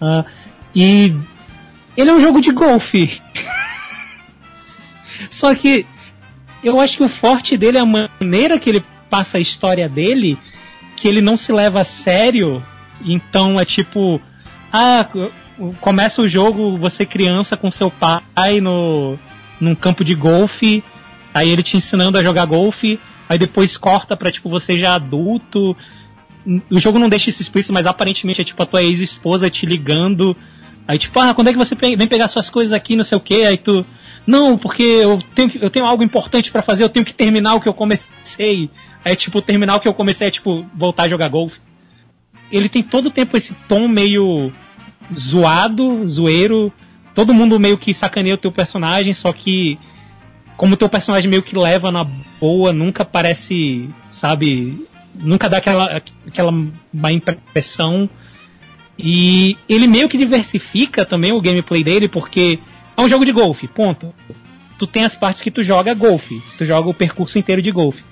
Ah, e ele é um jogo de golfe. Só que eu acho que o forte dele é a maneira que ele passa a história dele, que ele não se leva a sério. Então é tipo, ah, começa o jogo você criança com seu pai no num campo de golfe, aí ele te ensinando a jogar golfe, aí depois corta pra tipo você já adulto. O jogo não deixa isso explícito, mas aparentemente é tipo a tua ex-esposa te ligando. Aí tipo, ah, quando é que você vem pegar suas coisas aqui, não sei o que, aí tu. Não, porque eu tenho, eu tenho algo importante pra fazer, eu tenho que terminar o que eu comecei. Aí tipo, terminar o que eu comecei é tipo, voltar a jogar golfe. Ele tem todo o tempo esse tom meio zoado, zoeiro. Todo mundo meio que sacaneia o teu personagem, só que como o teu personagem meio que leva na boa, nunca parece, sabe, nunca dá aquela, aquela má impressão. E ele meio que diversifica também o gameplay dele, porque é um jogo de golfe, ponto. Tu tem as partes que tu joga golfe, tu joga o percurso inteiro de golfe.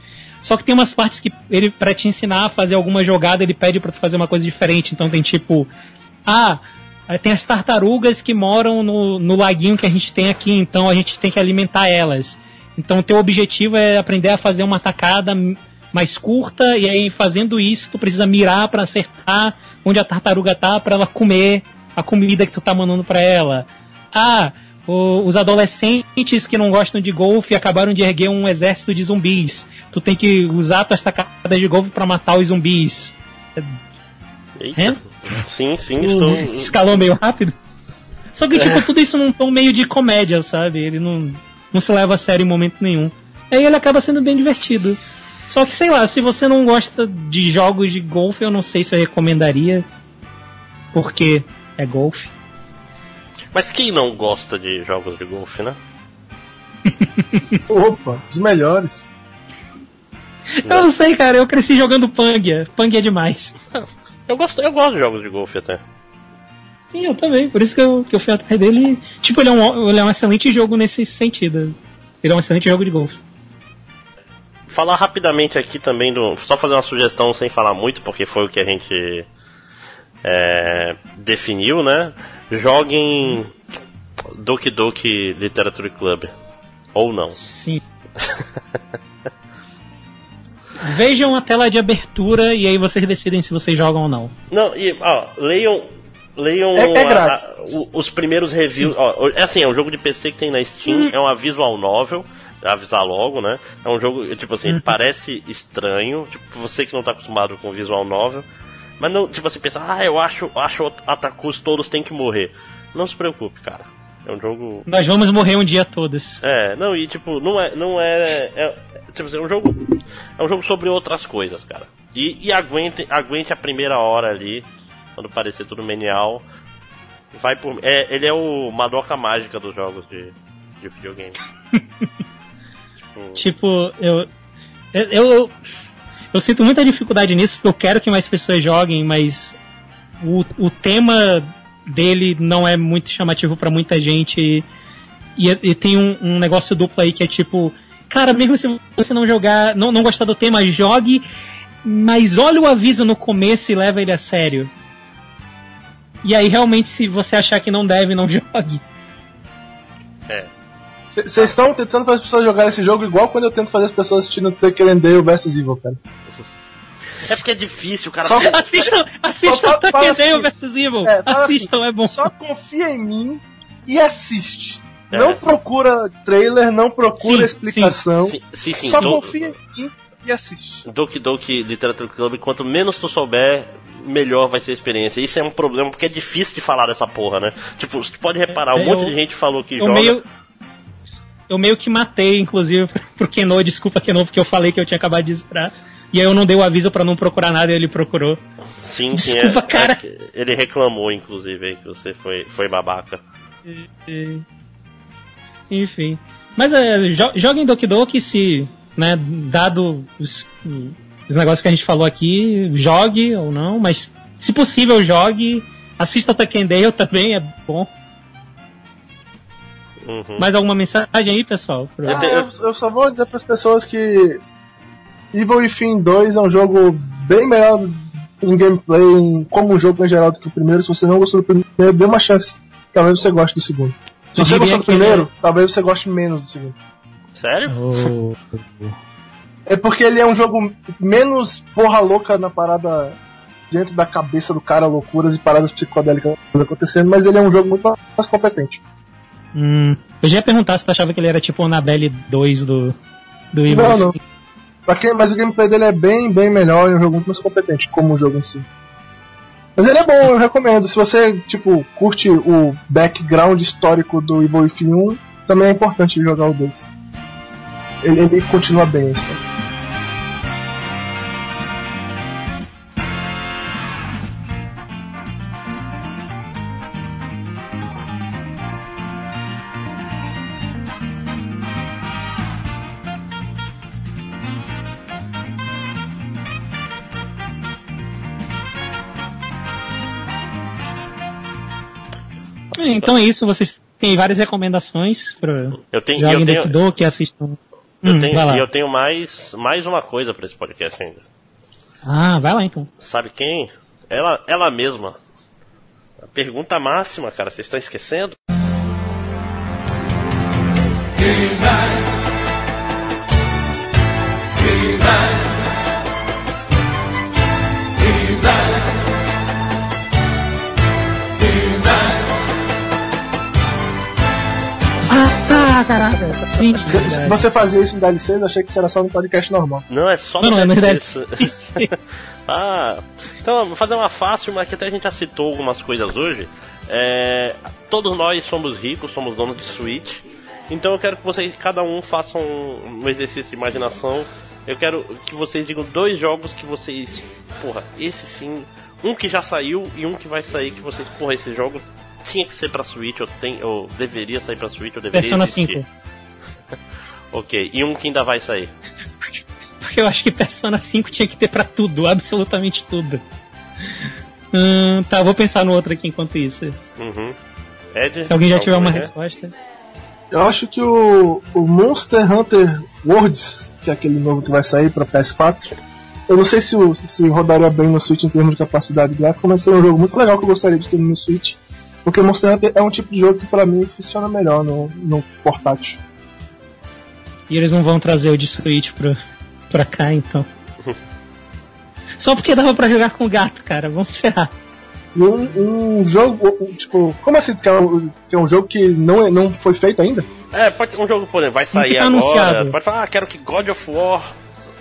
Só que tem umas partes que ele, para te ensinar a fazer alguma jogada, ele pede pra tu fazer uma coisa diferente. Então tem tipo, ah, tem as tartarugas que moram no, no laguinho que a gente tem aqui, então a gente tem que alimentar elas. Então teu objetivo é aprender a fazer uma tacada mais curta, e aí fazendo isso tu precisa mirar para acertar onde a tartaruga tá para ela comer a comida que tu tá mandando para ela. Ah, o- os adolescentes que não gostam de golfe acabaram de erguer um exército de zumbis. Tu tem que usar tuas tacadas de golfe para matar os zumbis. Eita. É? Sim, sim, estou. Escalou meio rápido. Só que, tipo, tudo isso num tom meio de comédia, sabe? Ele não, não se leva a sério em momento nenhum. Aí ele acaba sendo bem divertido. Só que, sei lá, se você não gosta de jogos de golfe, eu não sei se eu recomendaria. Porque é golfe. Mas quem não gosta de jogos de golfe, né? Opa, os melhores. Eu não sei, cara, eu cresci jogando Pangia. Pangia é demais. Eu gosto, eu gosto de jogos de golfe até. Sim, eu também. Por isso que eu, que eu fui atrás dele. Tipo, ele é, um, ele é um excelente jogo nesse sentido. Ele é um excelente jogo de golfe. Falar rapidamente aqui também do. Só fazer uma sugestão sem falar muito, porque foi o que a gente é, definiu, né? Joguem Doki Doki Literature Club. Ou não. Sim. Vejam a tela de abertura e aí vocês decidem se vocês jogam ou não. Não, e ó, leiam Leiam É- é a- a- os primeiros reviews. Ó, é assim, é um jogo de PC que tem na Steam, é uma visual novel, avisar logo, né? É um jogo, tipo assim, ele parece estranho, tipo, você que não tá acostumado com visual novel, mas não, tipo assim, pensa, ah, eu acho, acho Atacus todos têm que morrer. Não se preocupe, cara. É um jogo. Nós vamos morrer um dia todos. É, não, e tipo, não é. Não é, é tipo assim, é um jogo. É um jogo sobre outras coisas, cara. E, e aguente, aguente a primeira hora ali, quando parecer tudo menial. Vai por. É, ele é o Madoka mágica dos jogos de, de videogame. tipo, Tipo, eu, eu, eu. Eu sinto muita dificuldade nisso, porque eu quero que mais pessoas joguem, mas o, o tema dele não é muito chamativo pra muita gente. E, e tem um, um negócio duplo aí que é tipo, cara, mesmo se você não jogar, não, não gostar do tema, jogue, mas olha o aviso no começo e leva ele a sério. E aí realmente se você achar que não deve, não jogue. é. Vocês estão tentando fazer as pessoas jogarem esse jogo igual quando eu tento fazer as pessoas assistindo Tekken Dale vs Evil, cara. É porque é difícil, cara. Só- Assistam, assistam Só fala- Tekken fala Dale assim, vs Evil. é, assistam, é bom. Só confia em mim e assiste. É. Não procura trailer, não procura Sim, explicação. Sim, sim, sim só to- confia em mim e assiste. Doki Doki Literature Club, quanto menos tu souber, melhor vai ser a experiência. Isso é um problema porque é difícil de falar dessa porra, né? Tipo, você pode reparar, um É, monte eu- de gente falou que Eu joga. meio. Eu meio que matei, inclusive, pro Keno, desculpa Keno, porque eu falei que eu tinha acabado de zerar. E aí eu não dei o aviso pra não procurar nada e ele procurou. Sim, sim, Desculpa, é, cara. é ele reclamou, inclusive, aí, que você foi, foi babaca. E- Enfim. Mas é, jo joguem Doki Doki se, né, dado os, os negócios que a gente falou aqui, jogue ou não, mas se possível jogue. Assista Tekken Dale também, é bom. Uhum. Mais alguma mensagem aí, pessoal? Ah, eu, eu só vou dizer para as pessoas que Evil Within 2 é um jogo bem melhor em gameplay, em- como um jogo em geral do que o primeiro. Se você não gostou do primeiro, dê uma chance. Talvez você goste do segundo. Se Eu você gostou do primeiro, talvez você goste menos do segundo. Sério? Oh. É porque ele é um jogo menos porra louca na parada dentro da cabeça do cara, loucuras e paradas psicodélicas acontecendo, mas ele é um jogo muito mais competente. Hum, eu já ia perguntar se tu achava que ele era tipo o Annabelle 2 do, do Evil. Não, não. Pra quem, mas o gameplay dele é bem, bem melhor e um jogo muito mais competente, como o jogo em si. Mas ele é bom, eu recomendo. Se você, tipo, curte o background histórico do Evil Within 1, também é importante jogar o 2. Ele, ele continua bem a história. Então é isso, vocês têm várias recomendações para Eu tenho, tenho, Doki Doki, assistam. eu Hum, tenho, vai e eu tenho mais, mais uma coisa pra esse podcast ainda. Ah, vai lá então. Sabe quem? Ela, ela mesma. A pergunta máxima, cara, vocês estão esquecendo? Ah, caraca. Sim, verdade. você fazia isso em DLCs, eu achei que isso era só no podcast normal. Não, é só Não, não, é no DLC. DLC. Ah, então vou fazer uma fácil, mas que até a gente já citou algumas coisas hoje. É, todos nós somos ricos, somos donos de Switch. Então eu quero que vocês, cada um, façam um, um exercício de imaginação. Eu quero que vocês digam dois jogos que vocês. Porra, esse sim. Um que já saiu e um que vai sair que vocês, porra, esse jogo tinha que ser pra Switch, ou, tem, ou deveria sair pra Switch, ou deveria Persona existir. 5. Ok, e um que ainda vai sair. Porque eu acho que Persona 5 tinha que ter pra tudo, absolutamente tudo. Hum, tá, vou pensar no outro aqui enquanto isso. Uhum. Ed, Se alguém já tiver uma ideia? resposta. Eu acho que o, o Monster Hunter Worlds, que é aquele novo que vai sair pra PS4, eu não sei se, se rodaria bem no Switch em termos de capacidade gráfica, mas seria um jogo muito legal que eu gostaria de ter no Switch. Porque Monster Hunter é um tipo de jogo que pra mim funciona melhor no, no portátil. E eles não vão trazer o de Switch pra, pra cá, então. Só porque dava pra jogar com o gato, cara. Vamos se ferrar. E um, um jogo, tipo, como assim que é, um, que é um jogo que não, é, não foi feito ainda? É, pode um jogo, por exemplo, vai sair tá agora. anunciado. Pode falar, ah, quero que God of War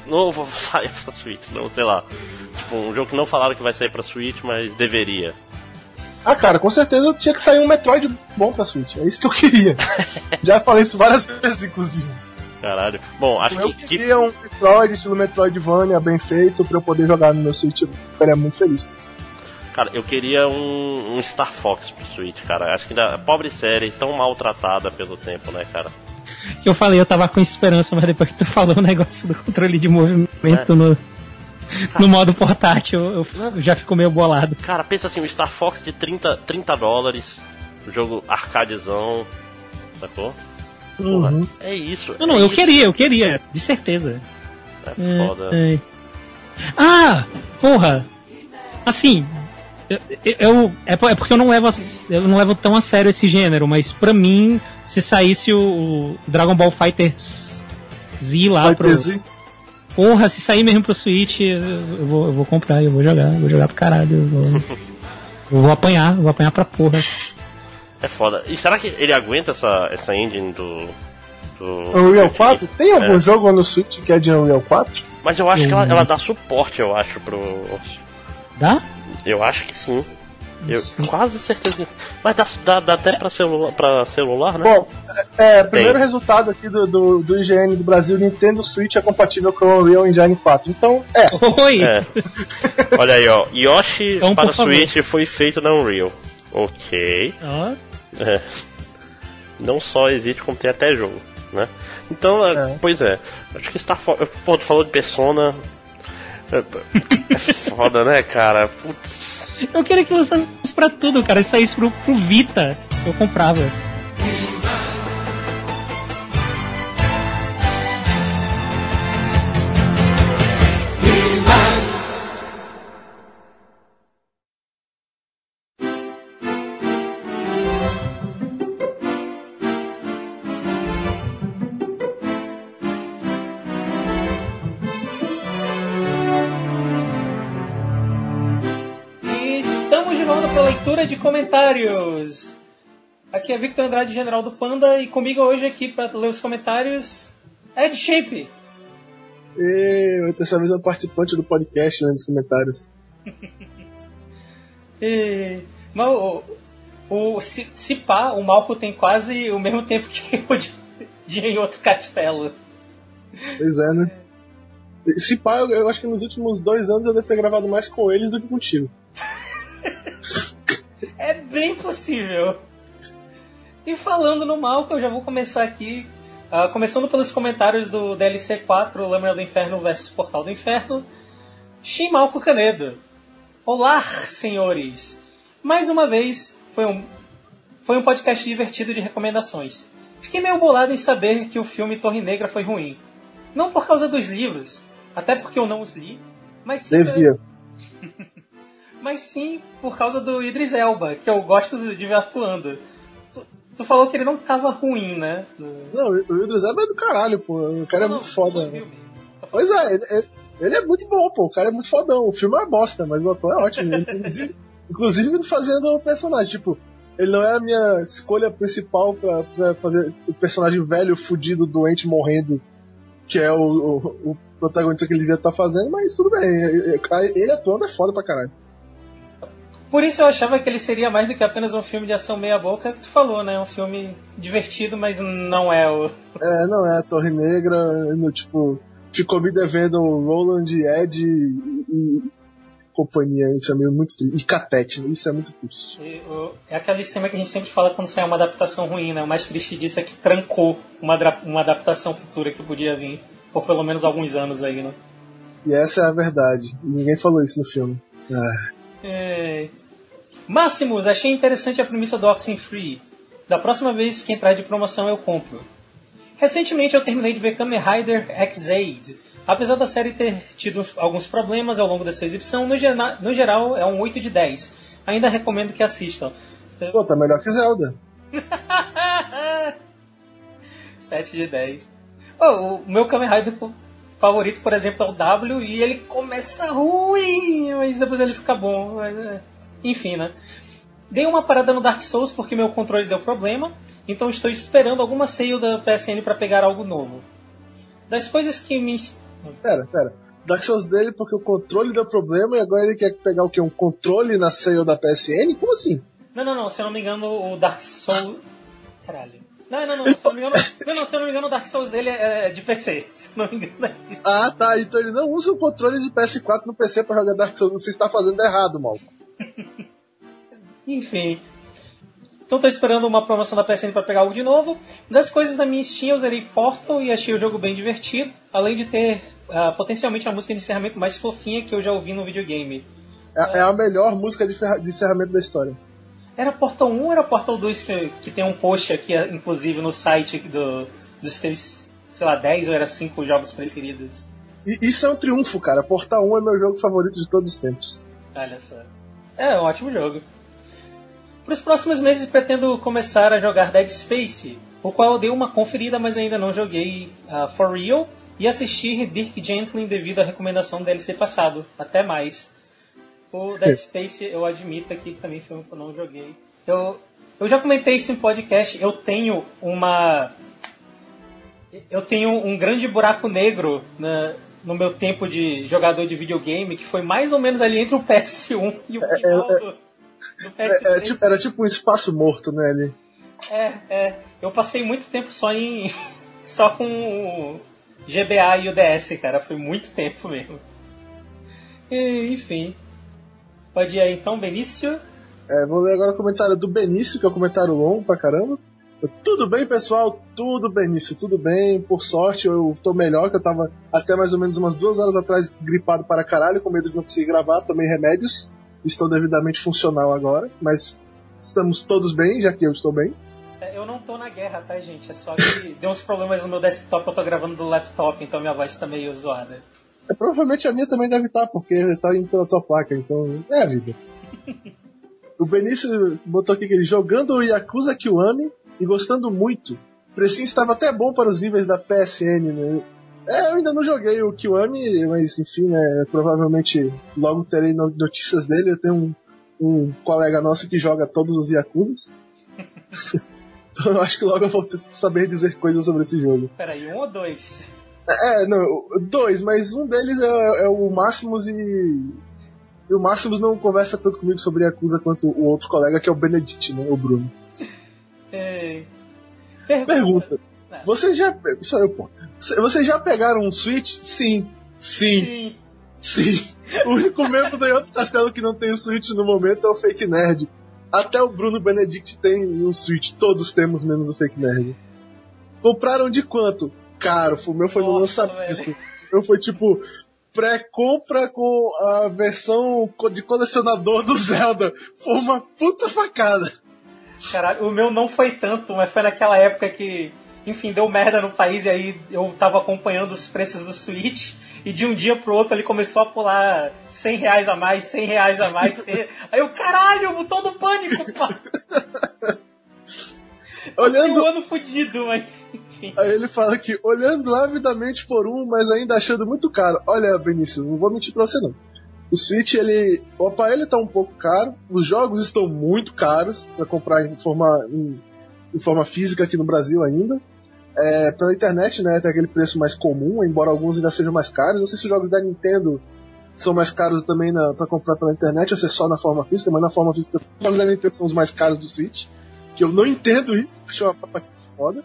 novo saia pra Switch. Não, sei lá. Tipo, um jogo que não falaram que vai sair pra Switch, mas deveria. Ah, cara, com certeza tinha que sair um Metroid bom pra Switch. É isso que eu queria. Já falei isso várias vezes, inclusive. Caralho. Bom, acho Eu que, que queria um Metroid, estilo Metroidvania, bem feito, pra eu poder jogar no meu Switch. Eu ficaria muito feliz com isso. Cara, eu queria um, um Star Fox pro Switch, cara. Acho que ainda. Pobre série, tão maltratada pelo tempo, né, cara? Eu falei, eu tava com esperança, mas depois que tu falou o negócio do controle de movimento no, no modo portátil, eu, eu já fico meio bolado. Cara, pensa assim, um Star Fox de 30, 30 dólares, um jogo arcadezão, sacou? Porra, Uhum. é isso. Não, não, é eu isso. queria, eu queria, de certeza. É foda. É, é. Ah, porra! Assim, eu, eu- é, é porque eu não levo eu não levo tão a sério esse gênero, mas pra mim, se saísse o, o Dragon Ball Fighter Z lá Vai pro, Z. porra, se sair mesmo pro Switch, eu, eu vou, eu vou comprar, eu vou jogar, eu vou jogar pro caralho, eu vou, eu vou apanhar, eu vou apanhar pra porra. É foda. E será que ele aguenta essa, essa engine do. do Unreal 4? Tem algum É. jogo no Switch que é de Unreal 4? Mas eu acho que ela, ela dá suporte, eu acho, pro. Dá? Eu acho que sim. Eu Sim. quase certeza que. Mas dá, dá, dá até pra celular, pra celular, né? Bom, é, é, primeiro Tem. resultado aqui do, do, do IGN do Brasil, Nintendo Switch é compatível com o Unreal Engine 4. Então, é, Oi! É. Olha aí, ó. Yoshi Então, para. Switch foi feito na Unreal. Ok. Ó, É. Não só existe, como tem até jogo, né? Então, é, É. pois é. Acho que está foda. Pô, tu falou de Persona. É, é foda, né, cara? Putz. Eu queria que lançasse pra tudo, cara. Se saísse pro, pro Vita, eu comprava. Comentários. Aqui é Victor Andrade, general do Panda, e comigo hoje aqui para ler os comentários, Ed Shape. e dessa vez é um participante do podcast né, nos comentários. E, mas o, o, se, se pá, o Malco tem quase o mesmo tempo que o de, de em outro castelo. Pois é, né? Se pá, eu, eu acho que nos últimos dois anos eu devo ter gravado mais com eles do que contigo. É bem possível. E falando no Malco, eu já vou começar aqui. ah, começando pelos comentários do DLC 4, Lâmina do Inferno versus Portal do Inferno. Shin Malco Canedo. Olá, senhores! Mais uma vez, foi um, foi um podcast divertido de recomendações. Fiquei meio bolado em saber que o filme Torre Negra foi ruim. Não por causa dos livros, até porque eu não os li, mas sim Devia. mas sim por causa do Idris Elba, que eu gosto de ver atuando. Tu, tu falou que ele não tava ruim, né? Não, o Idris Elba é do caralho, pô. O cara é Não, muito no foda. Pois é, ele, ele- é muito bom, pô. O cara é muito fodão. O filme é uma bosta, mas o ator é ótimo. Inclusive, inclusive fazendo o personagem. Tipo, ele não é a minha escolha principal pra, pra fazer o personagem velho, fudido, doente, morrendo, que é o, o, o protagonista que ele devia estar fazendo, mas tudo bem. Ele, ele atuando é foda pra caralho. Por isso eu achava que ele seria mais do que apenas um filme de ação meia boca, que tu falou, né? Um filme divertido, mas não é o. É, não é a Torre Negra, no, tipo, ficou me devendo o Roland, Ed e, e companhia. Isso é meio muito triste. E Catete, isso é muito triste. e o- É aquela cima que a gente sempre fala quando sai uma adaptação ruim, né? O mais triste disso é que trancou uma, uma adaptação futura que podia vir por pelo menos alguns anos aí, né? E essa é a verdade. Ninguém falou isso no filme. Ah, É... Máximos, achei interessante a premissa do Oxenfree. Da próxima vez que entrar de promoção eu compro. Recentemente eu terminei de ver Kamen Rider X-Aid. Apesar da série ter tido uns- alguns problemas ao longo da sua exibição, no, gena- no geral é um 8 de 10. Ainda recomendo que assistam. pô, tá melhor que Zelda. 7 de 10. Ô, o meu Kamen Rider favorito, por exemplo, é o W e ele começa ruim, mas depois ele fica bom. Mas, é. Enfim, né? Dei uma parada no Dark Souls porque meu controle deu problema, então estou esperando alguma sale da PSN para pegar algo novo. Das coisas que me. Pera, pera. Dark Souls dele porque o controle deu problema e agora ele quer pegar o que? Um controle na sale da PSN? Como assim? Não, não, não, se eu não me engano, o Dark Souls. Caralho. Não, não, não, se eu não me engano, não, não, se eu não me engano, o Dark Souls dele é de PC. Se eu não me engano, é isso. Ah, tá. Então ele não usa o controle de PS4 no PC pra jogar Dark Souls. Você está fazendo errado, mal. Enfim. Então tô esperando uma promoção da PSN para pegar algo de novo. Das coisas da minha Steam, eu zerei Portal e achei o jogo bem divertido, além de ter uh, potencialmente a música de encerramento mais fofinha que eu já ouvi no videogame. É, é a melhor música de, de encerramento da história. Era Portal 1 ou era Portal 2 que, que tem um post aqui, inclusive, no site do, dos teus, sei lá, 10 ou era 5 jogos preferidos? E isso é um triunfo, cara. Portal 1 é meu jogo favorito de todos os tempos. Olha só. É um ótimo jogo. Para os próximos meses pretendo começar a jogar Dead Space, o qual eu dei uma conferida, mas ainda não joguei uh, for real, e assistir Dirk Gently devido à recomendação do DLC passado. Até mais. O Dead Space eu admito aqui que também foi um que eu não joguei. Eu, eu já comentei isso em podcast, eu tenho uma. Eu tenho um grande buraco negro na, no meu tempo de jogador de videogame, que foi mais ou menos ali entre o PS1 e o É, final é, do, do PS3. Era, era tipo, era tipo um espaço morto, né, ali. É, é. Eu passei muito tempo só em. só com o GBA e o DS, cara. Foi muito tempo mesmo. E, enfim. Pode ir aí então, Benício. É, vou ler agora o comentário do Benício, que é um comentário longo pra caramba. Tudo bem, pessoal? Tudo, Benício, tudo bem. Por sorte, eu tô melhor, que eu tava até mais ou menos umas duas horas atrás gripado para caralho, com medo de não conseguir gravar. Tomei remédios, estou devidamente funcional agora, mas estamos todos bem, já que eu estou bem. É, Eu não tô na guerra, tá, gente? É só que deu uns problemas no meu desktop, eu tô gravando do laptop, então minha voz tá meio zoada. É, provavelmente a minha também deve estar, porque tá indo pela tua placa, então é a vida. o Benício botou aqui que ele jogando o Yakuza Kiwami e gostando muito. O precinho estava até bom para os níveis da PSN, né? É, eu ainda não joguei o Kiwami, mas enfim, né, provavelmente logo terei no- notícias dele. Eu tenho um, um colega nosso que joga todos os Yakuzas. então eu acho que logo eu vou ter- saber dizer coisas sobre esse jogo. Peraí, um ou dois? É, não, dois, mas um deles é, é o Máximos e. E o Máximos não conversa tanto comigo sobre Yakuza quanto o outro colega, que é o Benedict, né? O Bruno. Pergunta. Pergunta. É. Vocês já. Eu, Vocês já pegaram um Switch? Sim. Sim. Sim. Sim. O único membro do outro castelo que não tem o Switch no momento é o Fake Nerd. Até o Bruno Benedict tem um Switch. Todos temos, menos o Fake Nerd. Compraram de quanto? Caro. O meu foi no Nossa, lançamento. velho. O meu foi tipo. Pré-compra com a versão de colecionador do Zelda. Foi uma puta facada. Caralho, o meu não foi tanto, mas foi naquela época que, enfim, deu merda no país e aí eu tava acompanhando os preços do Switch e de um dia pro outro ele começou a pular 100 reais a mais, 100 reais a mais. 100... Aí eu, caralho, botão do pânico, pá. Olhando, um ano fudido, mas enfim. Aí ele fala que olhando avidamente por um, mas ainda achando muito caro. Olha, Benício, não vou mentir pra você não. O Switch, ele. O aparelho tá um pouco caro, os jogos estão muito caros pra comprar em forma, em, em forma física aqui no Brasil ainda. É, pela internet, né, tem aquele preço mais comum, embora alguns ainda sejam mais caros. Não sei se os jogos da Nintendo são mais caros também na, pra comprar pela internet ou se é só na forma física, mas na forma física os jogos da Nintendo são os mais caros do Switch. Que eu não entendo isso, acho uma papaquice foda.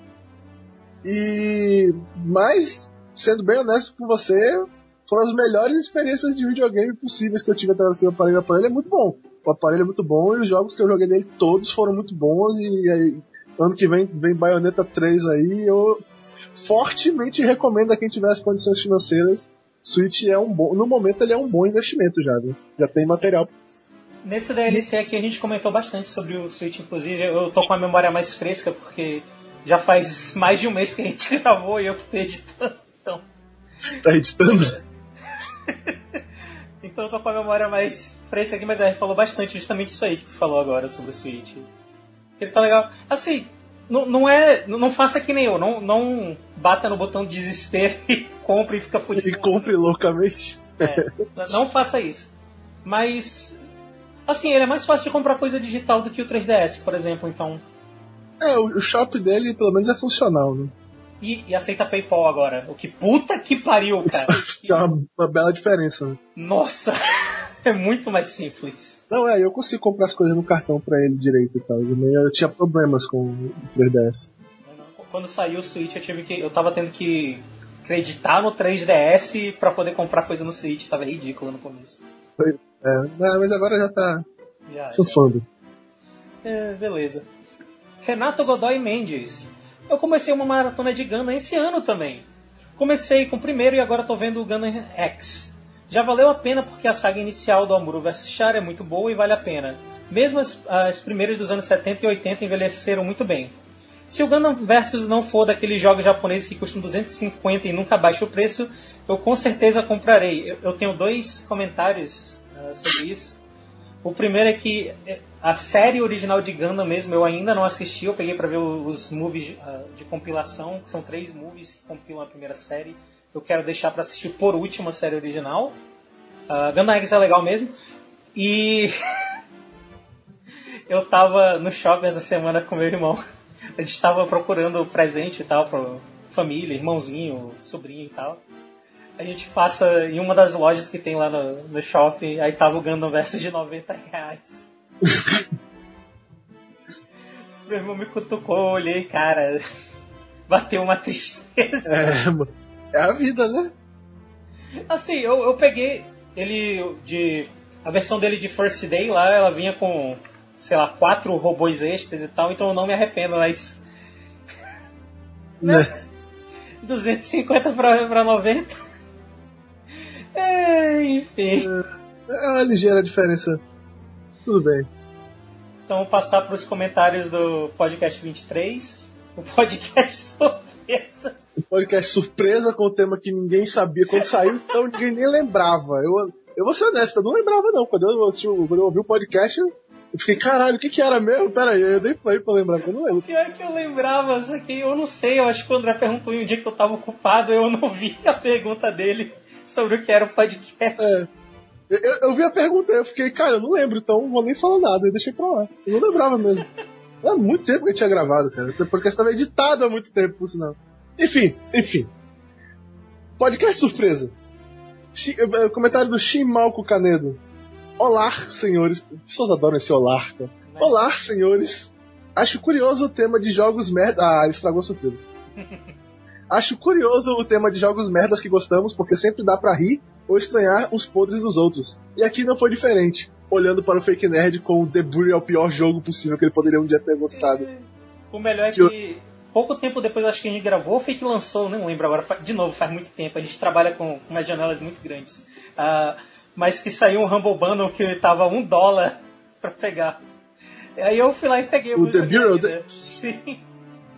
E mas, sendo bem honesto com você, foram as melhores experiências de videogame possíveis que eu tive através do aparelho. O aparelho é muito bom. O aparelho é muito bom e os jogos que eu joguei nele todos foram muito bons. E aí, ano que vem vem Bayonetta 3 aí. Eu fortemente recomendo a quem tiver as condições financeiras. Switch é um bom. No momento ele é um bom investimento já, viu? Já tem material. Nesse DLC aqui a gente comentou bastante sobre o Switch, inclusive eu tô com a memória mais fresca porque já faz mais de um mês que a gente gravou e eu que tô editando. Então, Tá editando? então eu tô com a memória mais fresca aqui, mas a gente falou bastante justamente isso aí que tu falou agora sobre o Switch. Ele tá legal. Assim, não, não é. Não faça que nem eu, não, não bata no botão de desespero e compre e fica fudido. E compre loucamente. É, não faça isso. Mas Assim, ele é mais fácil de comprar coisa digital do que o 3DS, por exemplo, então. É, o, o shop dele pelo menos é funcional, né? E, e aceita PayPal agora. O que puta que pariu, cara. É uma, uma bela diferença, né? Nossa! É muito mais simples. Não, é, eu consigo comprar as coisas no cartão pra ele direito e tal. Eu, eu tinha problemas com o 3DS. Quando saiu o Switch, eu tive que. Eu tava tendo que acreditar no 3DS pra poder comprar coisa no Switch. Tava ridículo no começo. É, mas agora já tá Já, já. surfando. É, beleza. Renato Godoy Mendes. Eu comecei uma maratona de Gundam esse ano também. Comecei com o primeiro e agora tô vendo o Gundam X. Já valeu a pena porque a saga inicial do Amuro vs Char é muito boa e vale a pena. Mesmo as, as primeiras dos anos 70 e 80 envelheceram muito bem. Se o Gundam Versus não for daqueles jogos japoneses que custam 250 e nunca baixa o preço, eu com certeza comprarei. Eu, eu tenho dois comentários ah, sobre isso. O primeiro é que eh, a série original de Gundam mesmo eu ainda não assisti, eu peguei para ver os movies ah, de compilação, que são três movies que compilam a primeira série. Eu quero deixar para assistir por último a série original. Uh, Gundam Eggs é legal mesmo. E eu tava no shopping essa semana com meu irmão. A gente tava procurando presente e tal pra família, irmãozinho, sobrinho e tal. A gente passa em uma das lojas que tem lá no, no shopping, aí tava o Gundam Versus de 90 reais. Meu irmão me cutucou, eu olhei, cara, bateu uma tristeza. É, mano. É a vida, né? Assim, eu, eu peguei ele de. A versão dele de First Day lá, ela vinha com, sei lá, quatro robôs extras e tal, então eu não me arrependo, mas né? 250 pra, pra 90. É, enfim. É uma ligeira diferença. Tudo bem. Então vou passar para os comentários do podcast 23. O podcast surpresa. Um podcast surpresa com o tema que ninguém sabia quando saiu, então ninguém nem lembrava. Eu, eu vou ser honesto, eu não lembrava não. Quando eu, assisti o- quando eu ouvi o podcast, eu eu fiquei, caralho, o que que era mesmo? Pera aí, eu dei play pra lembrar, eu não lembro. Pior que eu lembrava, só que eu não sei, eu acho que o André perguntou em um dia que eu tava ocupado, eu não vi a pergunta dele sobre o que era o podcast. É. Eu, eu- vi a pergunta, eu fiquei, cara, eu não lembro, então não vou nem falar nada, eu deixei pra lá. Eu não lembrava mesmo. Há muito tempo que eu tinha gravado, cara. Porque estava editado há muito tempo, por sinal. Enfim, enfim. Podcast surpresa. Eh, comentário do Shimalco Canedo. Olá, senhores. As pessoas adoram esse olá, cara. Olá, senhores. Acho curioso o tema de jogos merda. Ah, estragou a surpresa. Acho curioso o tema de jogos merdas que gostamos, porque sempre dá pra rir ou estranhar os podres dos outros. E aqui não foi diferente. Olhando para o Fake Nerd com o The Bury é o pior jogo possível que ele poderia um dia ter gostado. O melhor é que pouco tempo depois acho que a gente gravou, ou foi que lançou, não lembro agora, de novo, faz muito tempo, a gente trabalha com umas janelas muito grandes. Ah, mas que saiu um Humble Bundle que tava um dólar pra pegar. Aí eu fui lá e peguei O alguns The Bureau, ainda. Sim.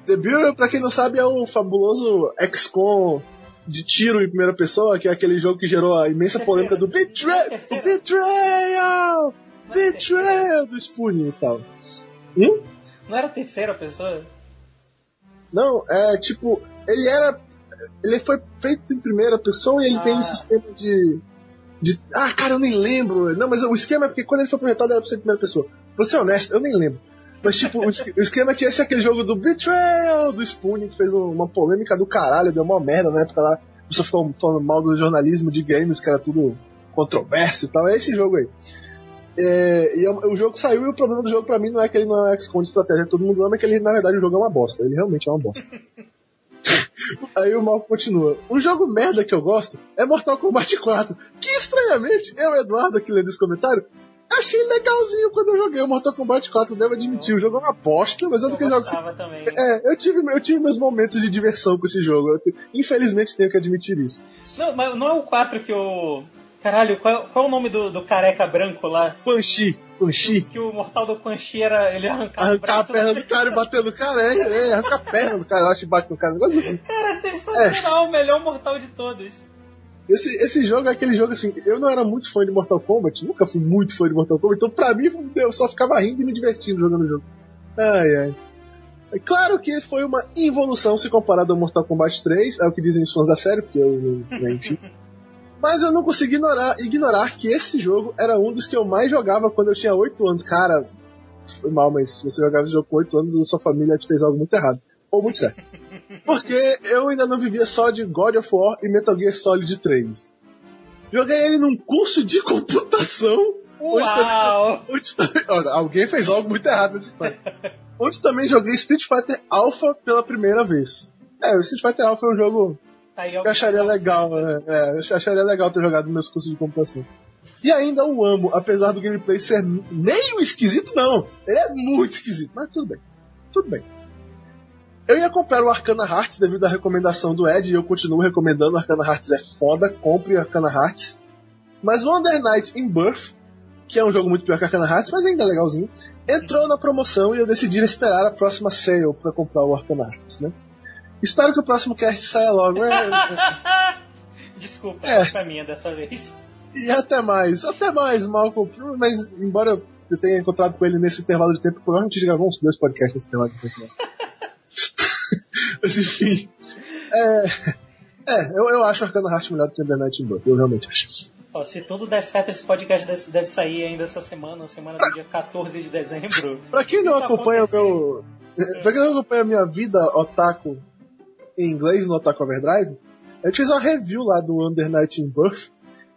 The Bureau, pra quem não sabe, é o fabuloso XCOM de tiro em primeira pessoa, que é aquele jogo que gerou a imensa polêmica do Betrayal! Betrayal! Betrayal! Do Spoonie e tal. Hum? Não era a terceira pessoa? Não, é tipo, ele era. Ele foi feito em primeira pessoa e ele Ah. tem um sistema de, de. Ah, cara, eu nem lembro. Não, mas o esquema é porque quando ele foi projetado era pra ser em primeira pessoa. Pra ser honesto, eu nem lembro. Mas, tipo, o, esque- o esquema é que esse é aquele jogo do Betrayal do Spoon, que fez um- uma polêmica do caralho, deu uma merda na época lá. A pessoa ficou falando mal do jornalismo de games, que era tudo controverso e tal. É esse jogo aí. É, e é o jogo saiu e o problema do jogo pra mim não é que ele não é um XCOM de estratégia, que todo mundo ama, é que ele, na verdade, o jogo é uma bosta. Ele realmente é uma bosta. Aí o Mal continua. Um jogo merda que eu gosto é Mortal Kombat 4. Que estranhamente, eu, Eduardo, aqui lendo esse comentário, achei legalzinho quando eu joguei o Mortal Kombat 4, devo admitir. O jogo é uma bosta, mas é Eu daqueles jogos. gostava também. É, eu tive, eu tive meus momentos de diversão com esse jogo. Eu te- infelizmente tenho que admitir isso. Não, mas não é o 4 que o. Caralho, qual, qual é o nome do, do careca branco lá? Quan Chi, Quan Chi. Que o mortal do Quan Chi era ele arrancar, o Arrancar a perna do cara e bater no cara, é, é, arrancar a perna do cara, eu acho que bate no cara. um negócio assim. Cara, é sensacional, o melhor mortal de todos. Esse, esse jogo é aquele jogo assim, eu não era muito fã de Mortal Kombat, nunca fui muito fã de Mortal Kombat, então pra mim eu só ficava rindo e me divertindo jogando o jogo. Ai ai. É claro que foi uma involução se comparado ao Mortal Kombat 3, é o que dizem os fãs da série, porque eu, né, enfim. Mas eu não consegui ignorar, ignorar que esse jogo era um dos que eu mais jogava quando eu tinha 8 anos. Cara, foi mal, mas se você jogava esse jogo com 8 anos, a sua família te fez algo muito errado. Ou muito certo. Porque eu ainda não vivia só de God of War e Metal Gear Solid 3. Joguei ele num curso de computação. Onde Uau! também, onde também- ó, alguém fez algo muito errado nessa história. onde também joguei Street Fighter Alpha pela primeira vez. É, o Street Fighter Alpha é um jogo Aí eu acharia legal, né? É, eu acharia legal ter jogado meus cursos de computação. E ainda o amo, apesar do gameplay ser meio esquisito, não. Ele é muito esquisito, mas tudo bem. Tudo bem. Eu ia comprar o Arcana Hearts devido à recomendação do Ed, e eu continuo recomendando. Arcana Hearts é foda, compre o Arcana Hearts. Mas o Under Night in Birth, que é um jogo muito pior que Arcana Hearts, mas ainda é legalzinho, entrou na promoção e eu decidi esperar a próxima sale para comprar o Arcana Hearts, né? Espero que o próximo cast saia logo. É, é, Desculpa, É. a culpa é minha dessa vez. E até mais, até mais, Malcolm. Mas, embora eu tenha encontrado com ele nesse intervalo de tempo, provavelmente a gente gravou uns dois podcasts nesse intervalo de tempo. Mas, enfim. É, é eu, eu acho Arcana Heart melhor do que The Night in Blood, eu realmente acho. Ó, se tudo der certo, esse podcast deve- sair ainda essa semana, semana do dia 14 de dezembro. Pra quem não acompanha o meu. Pra quem não acompanha a minha vida otaku em inglês no Otaku Overdrive, eu fiz uma review lá do Under Night in Birth.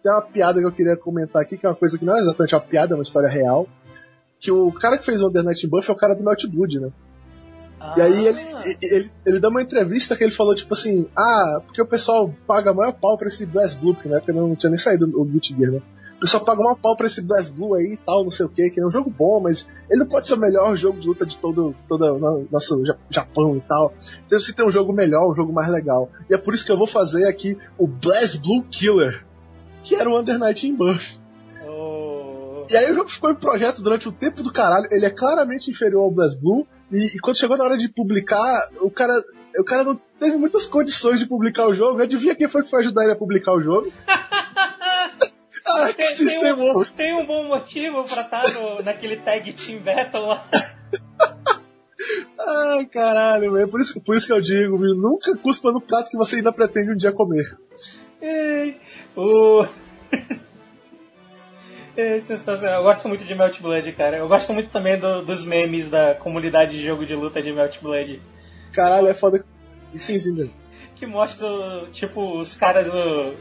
Tem uma piada que eu queria comentar aqui, que é uma coisa que não é exatamente uma piada, é uma história real. Que o cara que fez o Under Night in Birth é o cara do Melt Blood, né? Ah, E aí ele, ele, ele deu uma entrevista que ele falou, tipo assim, ah, porque o pessoal paga maior pau pra esse Blast Blue, porque na época não tinha nem saído o Guilty Gear, né? O pessoal paga maior pau pra esse Blast Blue aí e tal, não sei o que, que é um jogo bom, mas ele não pode ser o melhor jogo de luta de todo, todo o nosso Ja- Japão e tal. Então tem um jogo melhor, um jogo mais legal. E é por isso que eu vou fazer aqui o Blast Blue Killer, que era o Under Night in Birth. Oh, E aí o jogo ficou em projeto durante o tempo do caralho. Ele é claramente inferior ao Blast Blue. E, e quando chegou na hora de publicar, o cara, o cara não teve muitas condições de publicar o jogo. Adivinha quem foi que foi ajudar ele a publicar o jogo? ah, que tem, tem, um, tem um bom motivo pra estar no- naquele tag Team Battle lá. Ah, caralho, velho. Por isso, por isso que eu digo, viu? nunca cuspa no prato que você ainda pretende um dia comer. Ei, O... É sensacional. Eu gosto muito de Melt Blood, cara. Eu gosto muito também do- dos memes da comunidade de jogo de luta de Melt Blood. Caralho, é foda. Sim, sim, né? Que mostra, tipo, os caras no,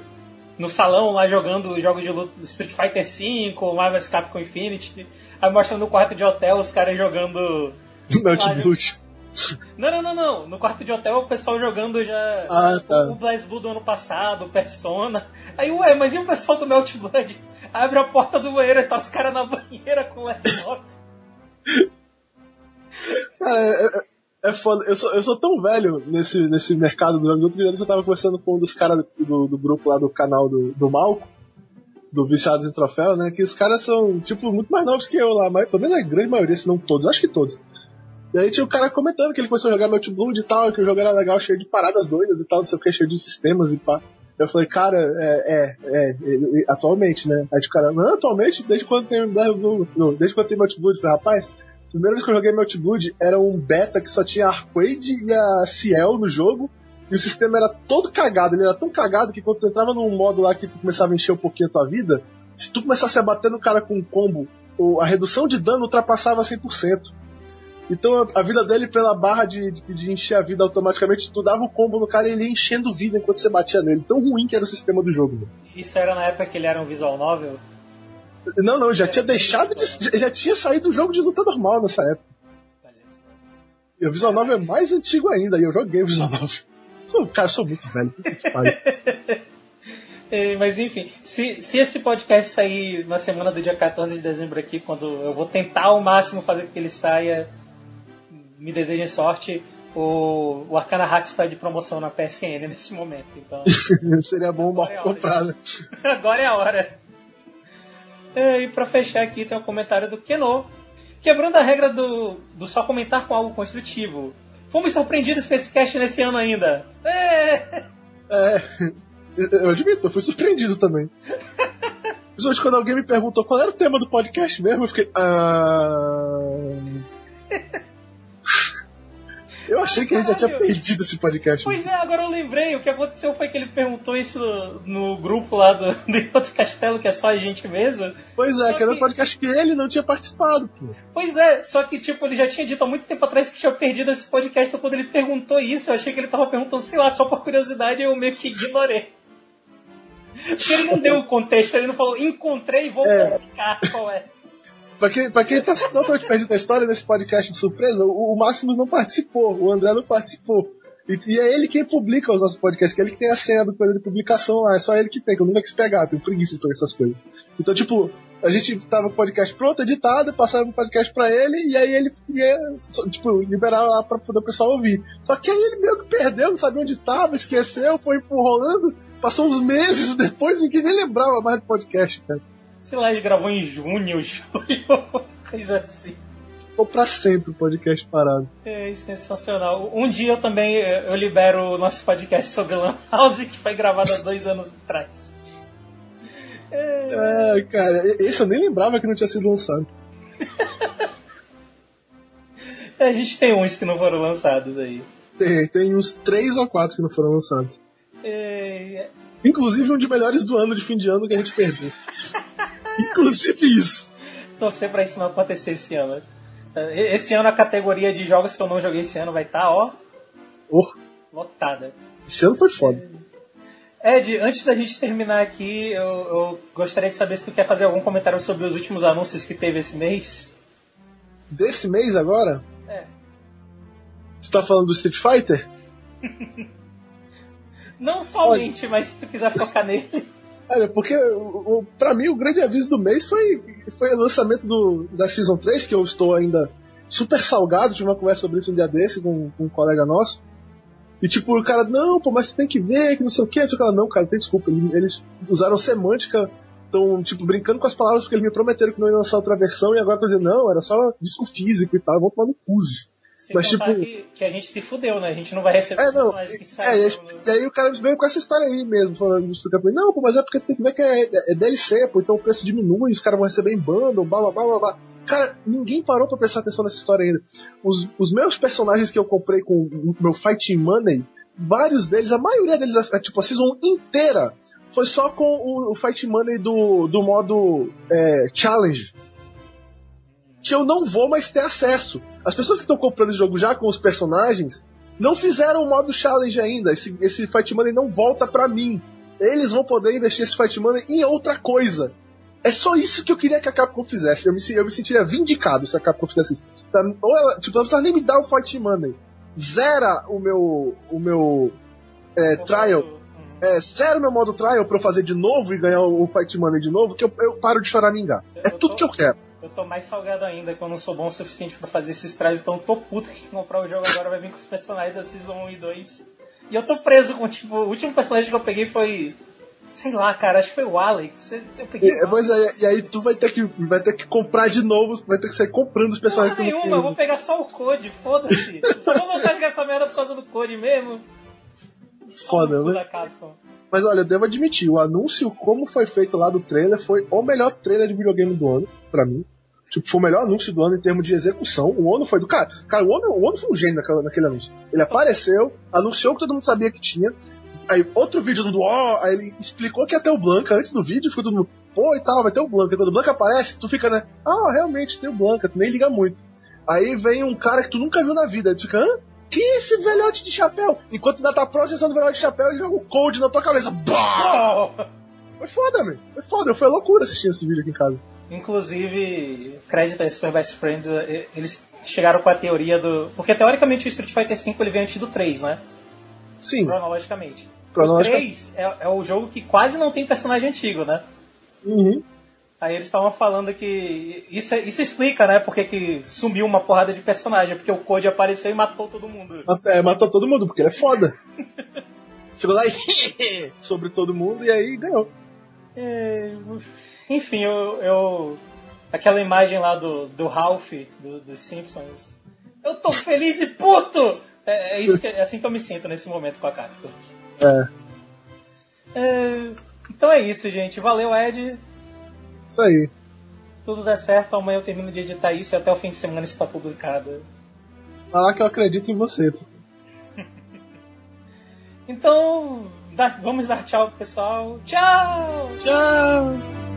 no salão lá jogando jogos de luta Street Fighter V, Marvel vs Capcom Infinity. Aí mostra no quarto de hotel os caras jogando. Melt. Blood. Não, não, não, não. No quarto de hotel o pessoal jogando já Ah, tá. o Blaze Blue do ano passado, Persona. Aí, ué, mas e o pessoal do Melt Blood? Abre a porta do banheiro e tá os caras na banheira com laptop. Cara, é, é- é foda. Eu sou, eu sou tão velho nesse, nesse mercado do jogo. Outro dia eu tava conversando com um dos caras do, do grupo lá do canal do, do Malco, do Viciados em Troféu, né? Que os caras são, tipo, muito mais novos que eu lá, mas pelo menos a grande maioria, se não todos, acho que todos. E aí tinha o cara comentando que ele começou a jogar Melt Blood e tal, que o jogo era legal, cheio de paradas doidas e tal, não sei o que, cheio de sistemas e pá. Eu falei, cara, é, é, é, atualmente, né? Aí o cara, não, atualmente, desde quando tem não, desde quando tem falei, rapaz, primeira vez que eu joguei Blood era um beta que só tinha a e a Ciel no jogo, e o sistema era todo cagado, ele era tão cagado que quando tu entrava num modo lá que tu começava a encher um pouquinho a tua vida, se tu começasse a bater no cara com um combo, a redução de dano ultrapassava 100%. Então a, vida dele pela barra de, de, de encher a vida automaticamente, tu dava o combo no cara e ele ia enchendo vida enquanto você batia nele. Tão ruim que era o sistema do jogo. Isso era na época que ele era um visual novel? Não, não, já tinha deixado de. Já, já tinha saído do jogo de luta normal nessa época. E o Visual 9 é mais antigo ainda, e eu joguei o Visual 9. Sou- Cara, eu sou muito velho. É, Mas enfim, se, se esse podcast sair na semana do dia 14 de dezembro aqui, quando eu vou tentar ao máximo fazer com que ele saia, me desejem sorte. O, o Arcana Hearts está de promoção na PSN nesse momento, então Seria bom Agora é a hora. comprar, né? agora é a hora. É, e pra fechar aqui tem um comentário do Keno, quebrando a regra do, do só comentar com algo construtivo. Fomos surpreendidos com esse cast nesse ano ainda. É. É. Eu admito, eu fui surpreendido também. Principalmente quando alguém me perguntou qual era o tema do podcast mesmo, eu fiquei. Ah... Eu achei que a gente já tinha perdido esse podcast. Pois é, agora eu lembrei. O que aconteceu foi que ele perguntou isso no grupo lá do, do outro castelo, que é só a gente mesmo. Pois é, Só que era um que- podcast que ele não tinha participado, pô. Pois é, só que tipo, ele já tinha dito há muito tempo atrás que tinha perdido esse podcast, então quando ele perguntou isso, eu achei que ele tava perguntando, sei lá, só por curiosidade, eu meio que ignorei. Porque ele não deu o contexto, ele não falou, encontrei e vou É. explicar qual é. Pra quem, pra quem tá totalmente perdido a história nesse podcast de surpresa, o, o Máximos não participou, o André não participou. E, e é ele quem publica os nossos podcasts, que é ele que tem a senha do coisa de publicação lá, é só ele que tem, que eu nunca quis pegar, tenho preguiça de pegar essas coisas. Então, tipo, a gente tava com o podcast pronto, editado, passava o podcast pra ele, e aí ele ia, tipo, liberar lá pra poder o pessoal ouvir. Só que aí ele meio que perdeu, não sabia onde tava, esqueceu, foi rolando, passou uns meses depois, ninguém nem lembrava mais do podcast, cara. Sei lá, ele gravou em junho, julho, coisa assim. Ficou pra sempre o podcast parado. É sensacional. Um dia eu também eh, eu libero o nosso podcast sobre Lan House, que foi gravado há dois anos atrás. É, É, cara, esse eu nem lembrava que não tinha sido lançado. a gente tem uns que não foram lançados aí. Tem, tem uns três ou quatro que não foram lançados. É, Inclusive um de melhores do ano de fim de ano que a gente perdeu. Inclusive isso. torcer pra isso não acontecer esse ano. Eh, Esse ano a categoria de jogos que eu não joguei esse ano vai estar, ó, Oh, lotada. esse ano foi foda. Ed, antes da gente terminar aqui, eu, eu gostaria de saber se tu quer fazer algum comentário sobre os últimos anúncios que teve esse mês. Desse mês agora, É. tu tá falando do Street Fighter? Não somente, mas se tu quiser focar nele. Olha, porque o, pra mim o grande aviso do mês foi, foi o lançamento do, da Season 3, que eu estou ainda super salgado, tive uma conversa sobre isso um dia desse com, com um colega nosso. E tipo, o cara, não, pô, mas você tem que ver, que não sei o que, não sei o que. Ela, Não, cara, tem desculpa. Eles, usaram semântica, estão, tipo, brincando com as palavras porque eles me prometeram que não iam lançar outra versão e agora estão dizendo, não, era só disco físico e tal, vão tomar no cuzes. Sem Mas, tipo- que, que a gente se fudeu, né? A gente não vai receber É, não. personagens que É, saem e, no- e aí o cara veio com essa história aí mesmo, falando, explicando pra mim, não, pô, mas é porque tem que ver que é, é DLC, pô, então o preço diminui, os caras vão receber em bundle, blá blá blá blá blá. Cara, ninguém parou pra prestar atenção nessa história ainda. Os, os meus personagens que eu comprei com o meu Fighting Money, vários deles, a maioria deles, é, tipo, a season inteira, foi só com o, o Fighting Money do, do modo é, Challenge. Que eu não vou mais ter acesso. As pessoas que estão comprando esse jogo já com os personagens, não fizeram o modo challenge ainda. Esse, esse Fight Money não volta pra mim. Eles vão poder investir esse Fight Money em outra coisa. É só isso que eu queria que a Capcom fizesse. Eu me, eu me sentiria vindicado se a Capcom fizesse isso. Sabe? Ou ela, tipo, não nem me dar o Fight Money. Zera o meu. o meu. É, trial. Uhum. É, zera o meu modo trial pra eu fazer de novo e ganhar o Fight Money de novo, que eu, eu paro de choramingar. É Eu tudo que eu quero. Eu tô mais salgado ainda, que eu não sou bom o suficiente pra fazer esses trajes, então eu tô puto que comprar o jogo agora vai vir com os personagens da Season 1 e 2. E eu tô preso com, tipo, o último personagem que eu peguei foi. Sei lá, cara, acho que foi o Alex. Eu, eu peguei. E, aí, e aí tu vai ter, que, vai ter que comprar de novo, vai ter que sair comprando os personagens não nenhuma, eu vou pegar só o Code, foda-se. Só vou voltar jogar essa merda por causa do Code mesmo. Foda, né? Mas olha, eu devo admitir, o anúncio, como foi feito lá do trailer, foi o melhor trailer de videogame do ano, pra mim. Tipo, foi o melhor anúncio do ano em termos de execução. O Ono foi do cara. Cara, o Ono, o Ono foi um gênio naquela, naquele anúncio. Ele apareceu, anunciou que todo mundo sabia que tinha. Aí, outro vídeo do ó, aí ele explicou que ia ter o Blanca antes do vídeo, ficou todo mundo, pô e tal, vai ter o Blanca. E quando o Blanca aparece, tu fica, né? Ah, realmente tem o Blanca, tu nem liga muito. Aí vem um cara que tu nunca viu na vida, aí tu fica, hã? Quem é esse velhote de chapéu? Enquanto ainda tá processando o velhote de chapéu, ele joga o code na tua cabeça. Bah! Foi foda, meu. Foi foda. Foi loucura assistir esse vídeo aqui em casa. Inclusive, crédito a Super Best Friends, eh, eles chegaram com a teoria do. Porque teoricamente o Street Fighter V ele vem antes do 3, né? Sim, Cronologicamente. O cronologicamente. 3 é, é o jogo que quase não tem personagem antigo, né? Uhum. Aí eles estavam falando que. Isso, isso explica, né? Porque que sumiu uma porrada de personagem, porque o Code apareceu e matou todo mundo. Até matou todo mundo, porque ele é foda. Chegou lá e sobre todo mundo e aí ganhou. É, enfim, eu, eu- Aquela imagem lá do, do Ralph, do, dos Simpsons. Eu tô feliz e puto! É, é isso que- é assim que eu me sinto nesse momento com a Capcom. É, É, então é isso, gente. Valeu, Ed. isso aí. Tudo dá certo. Amanhã eu termino de editar isso e até o fim de semana está publicado. Falar que eu acredito em você. Então, vamos dar tchau pro pessoal. Tchau! Tchau!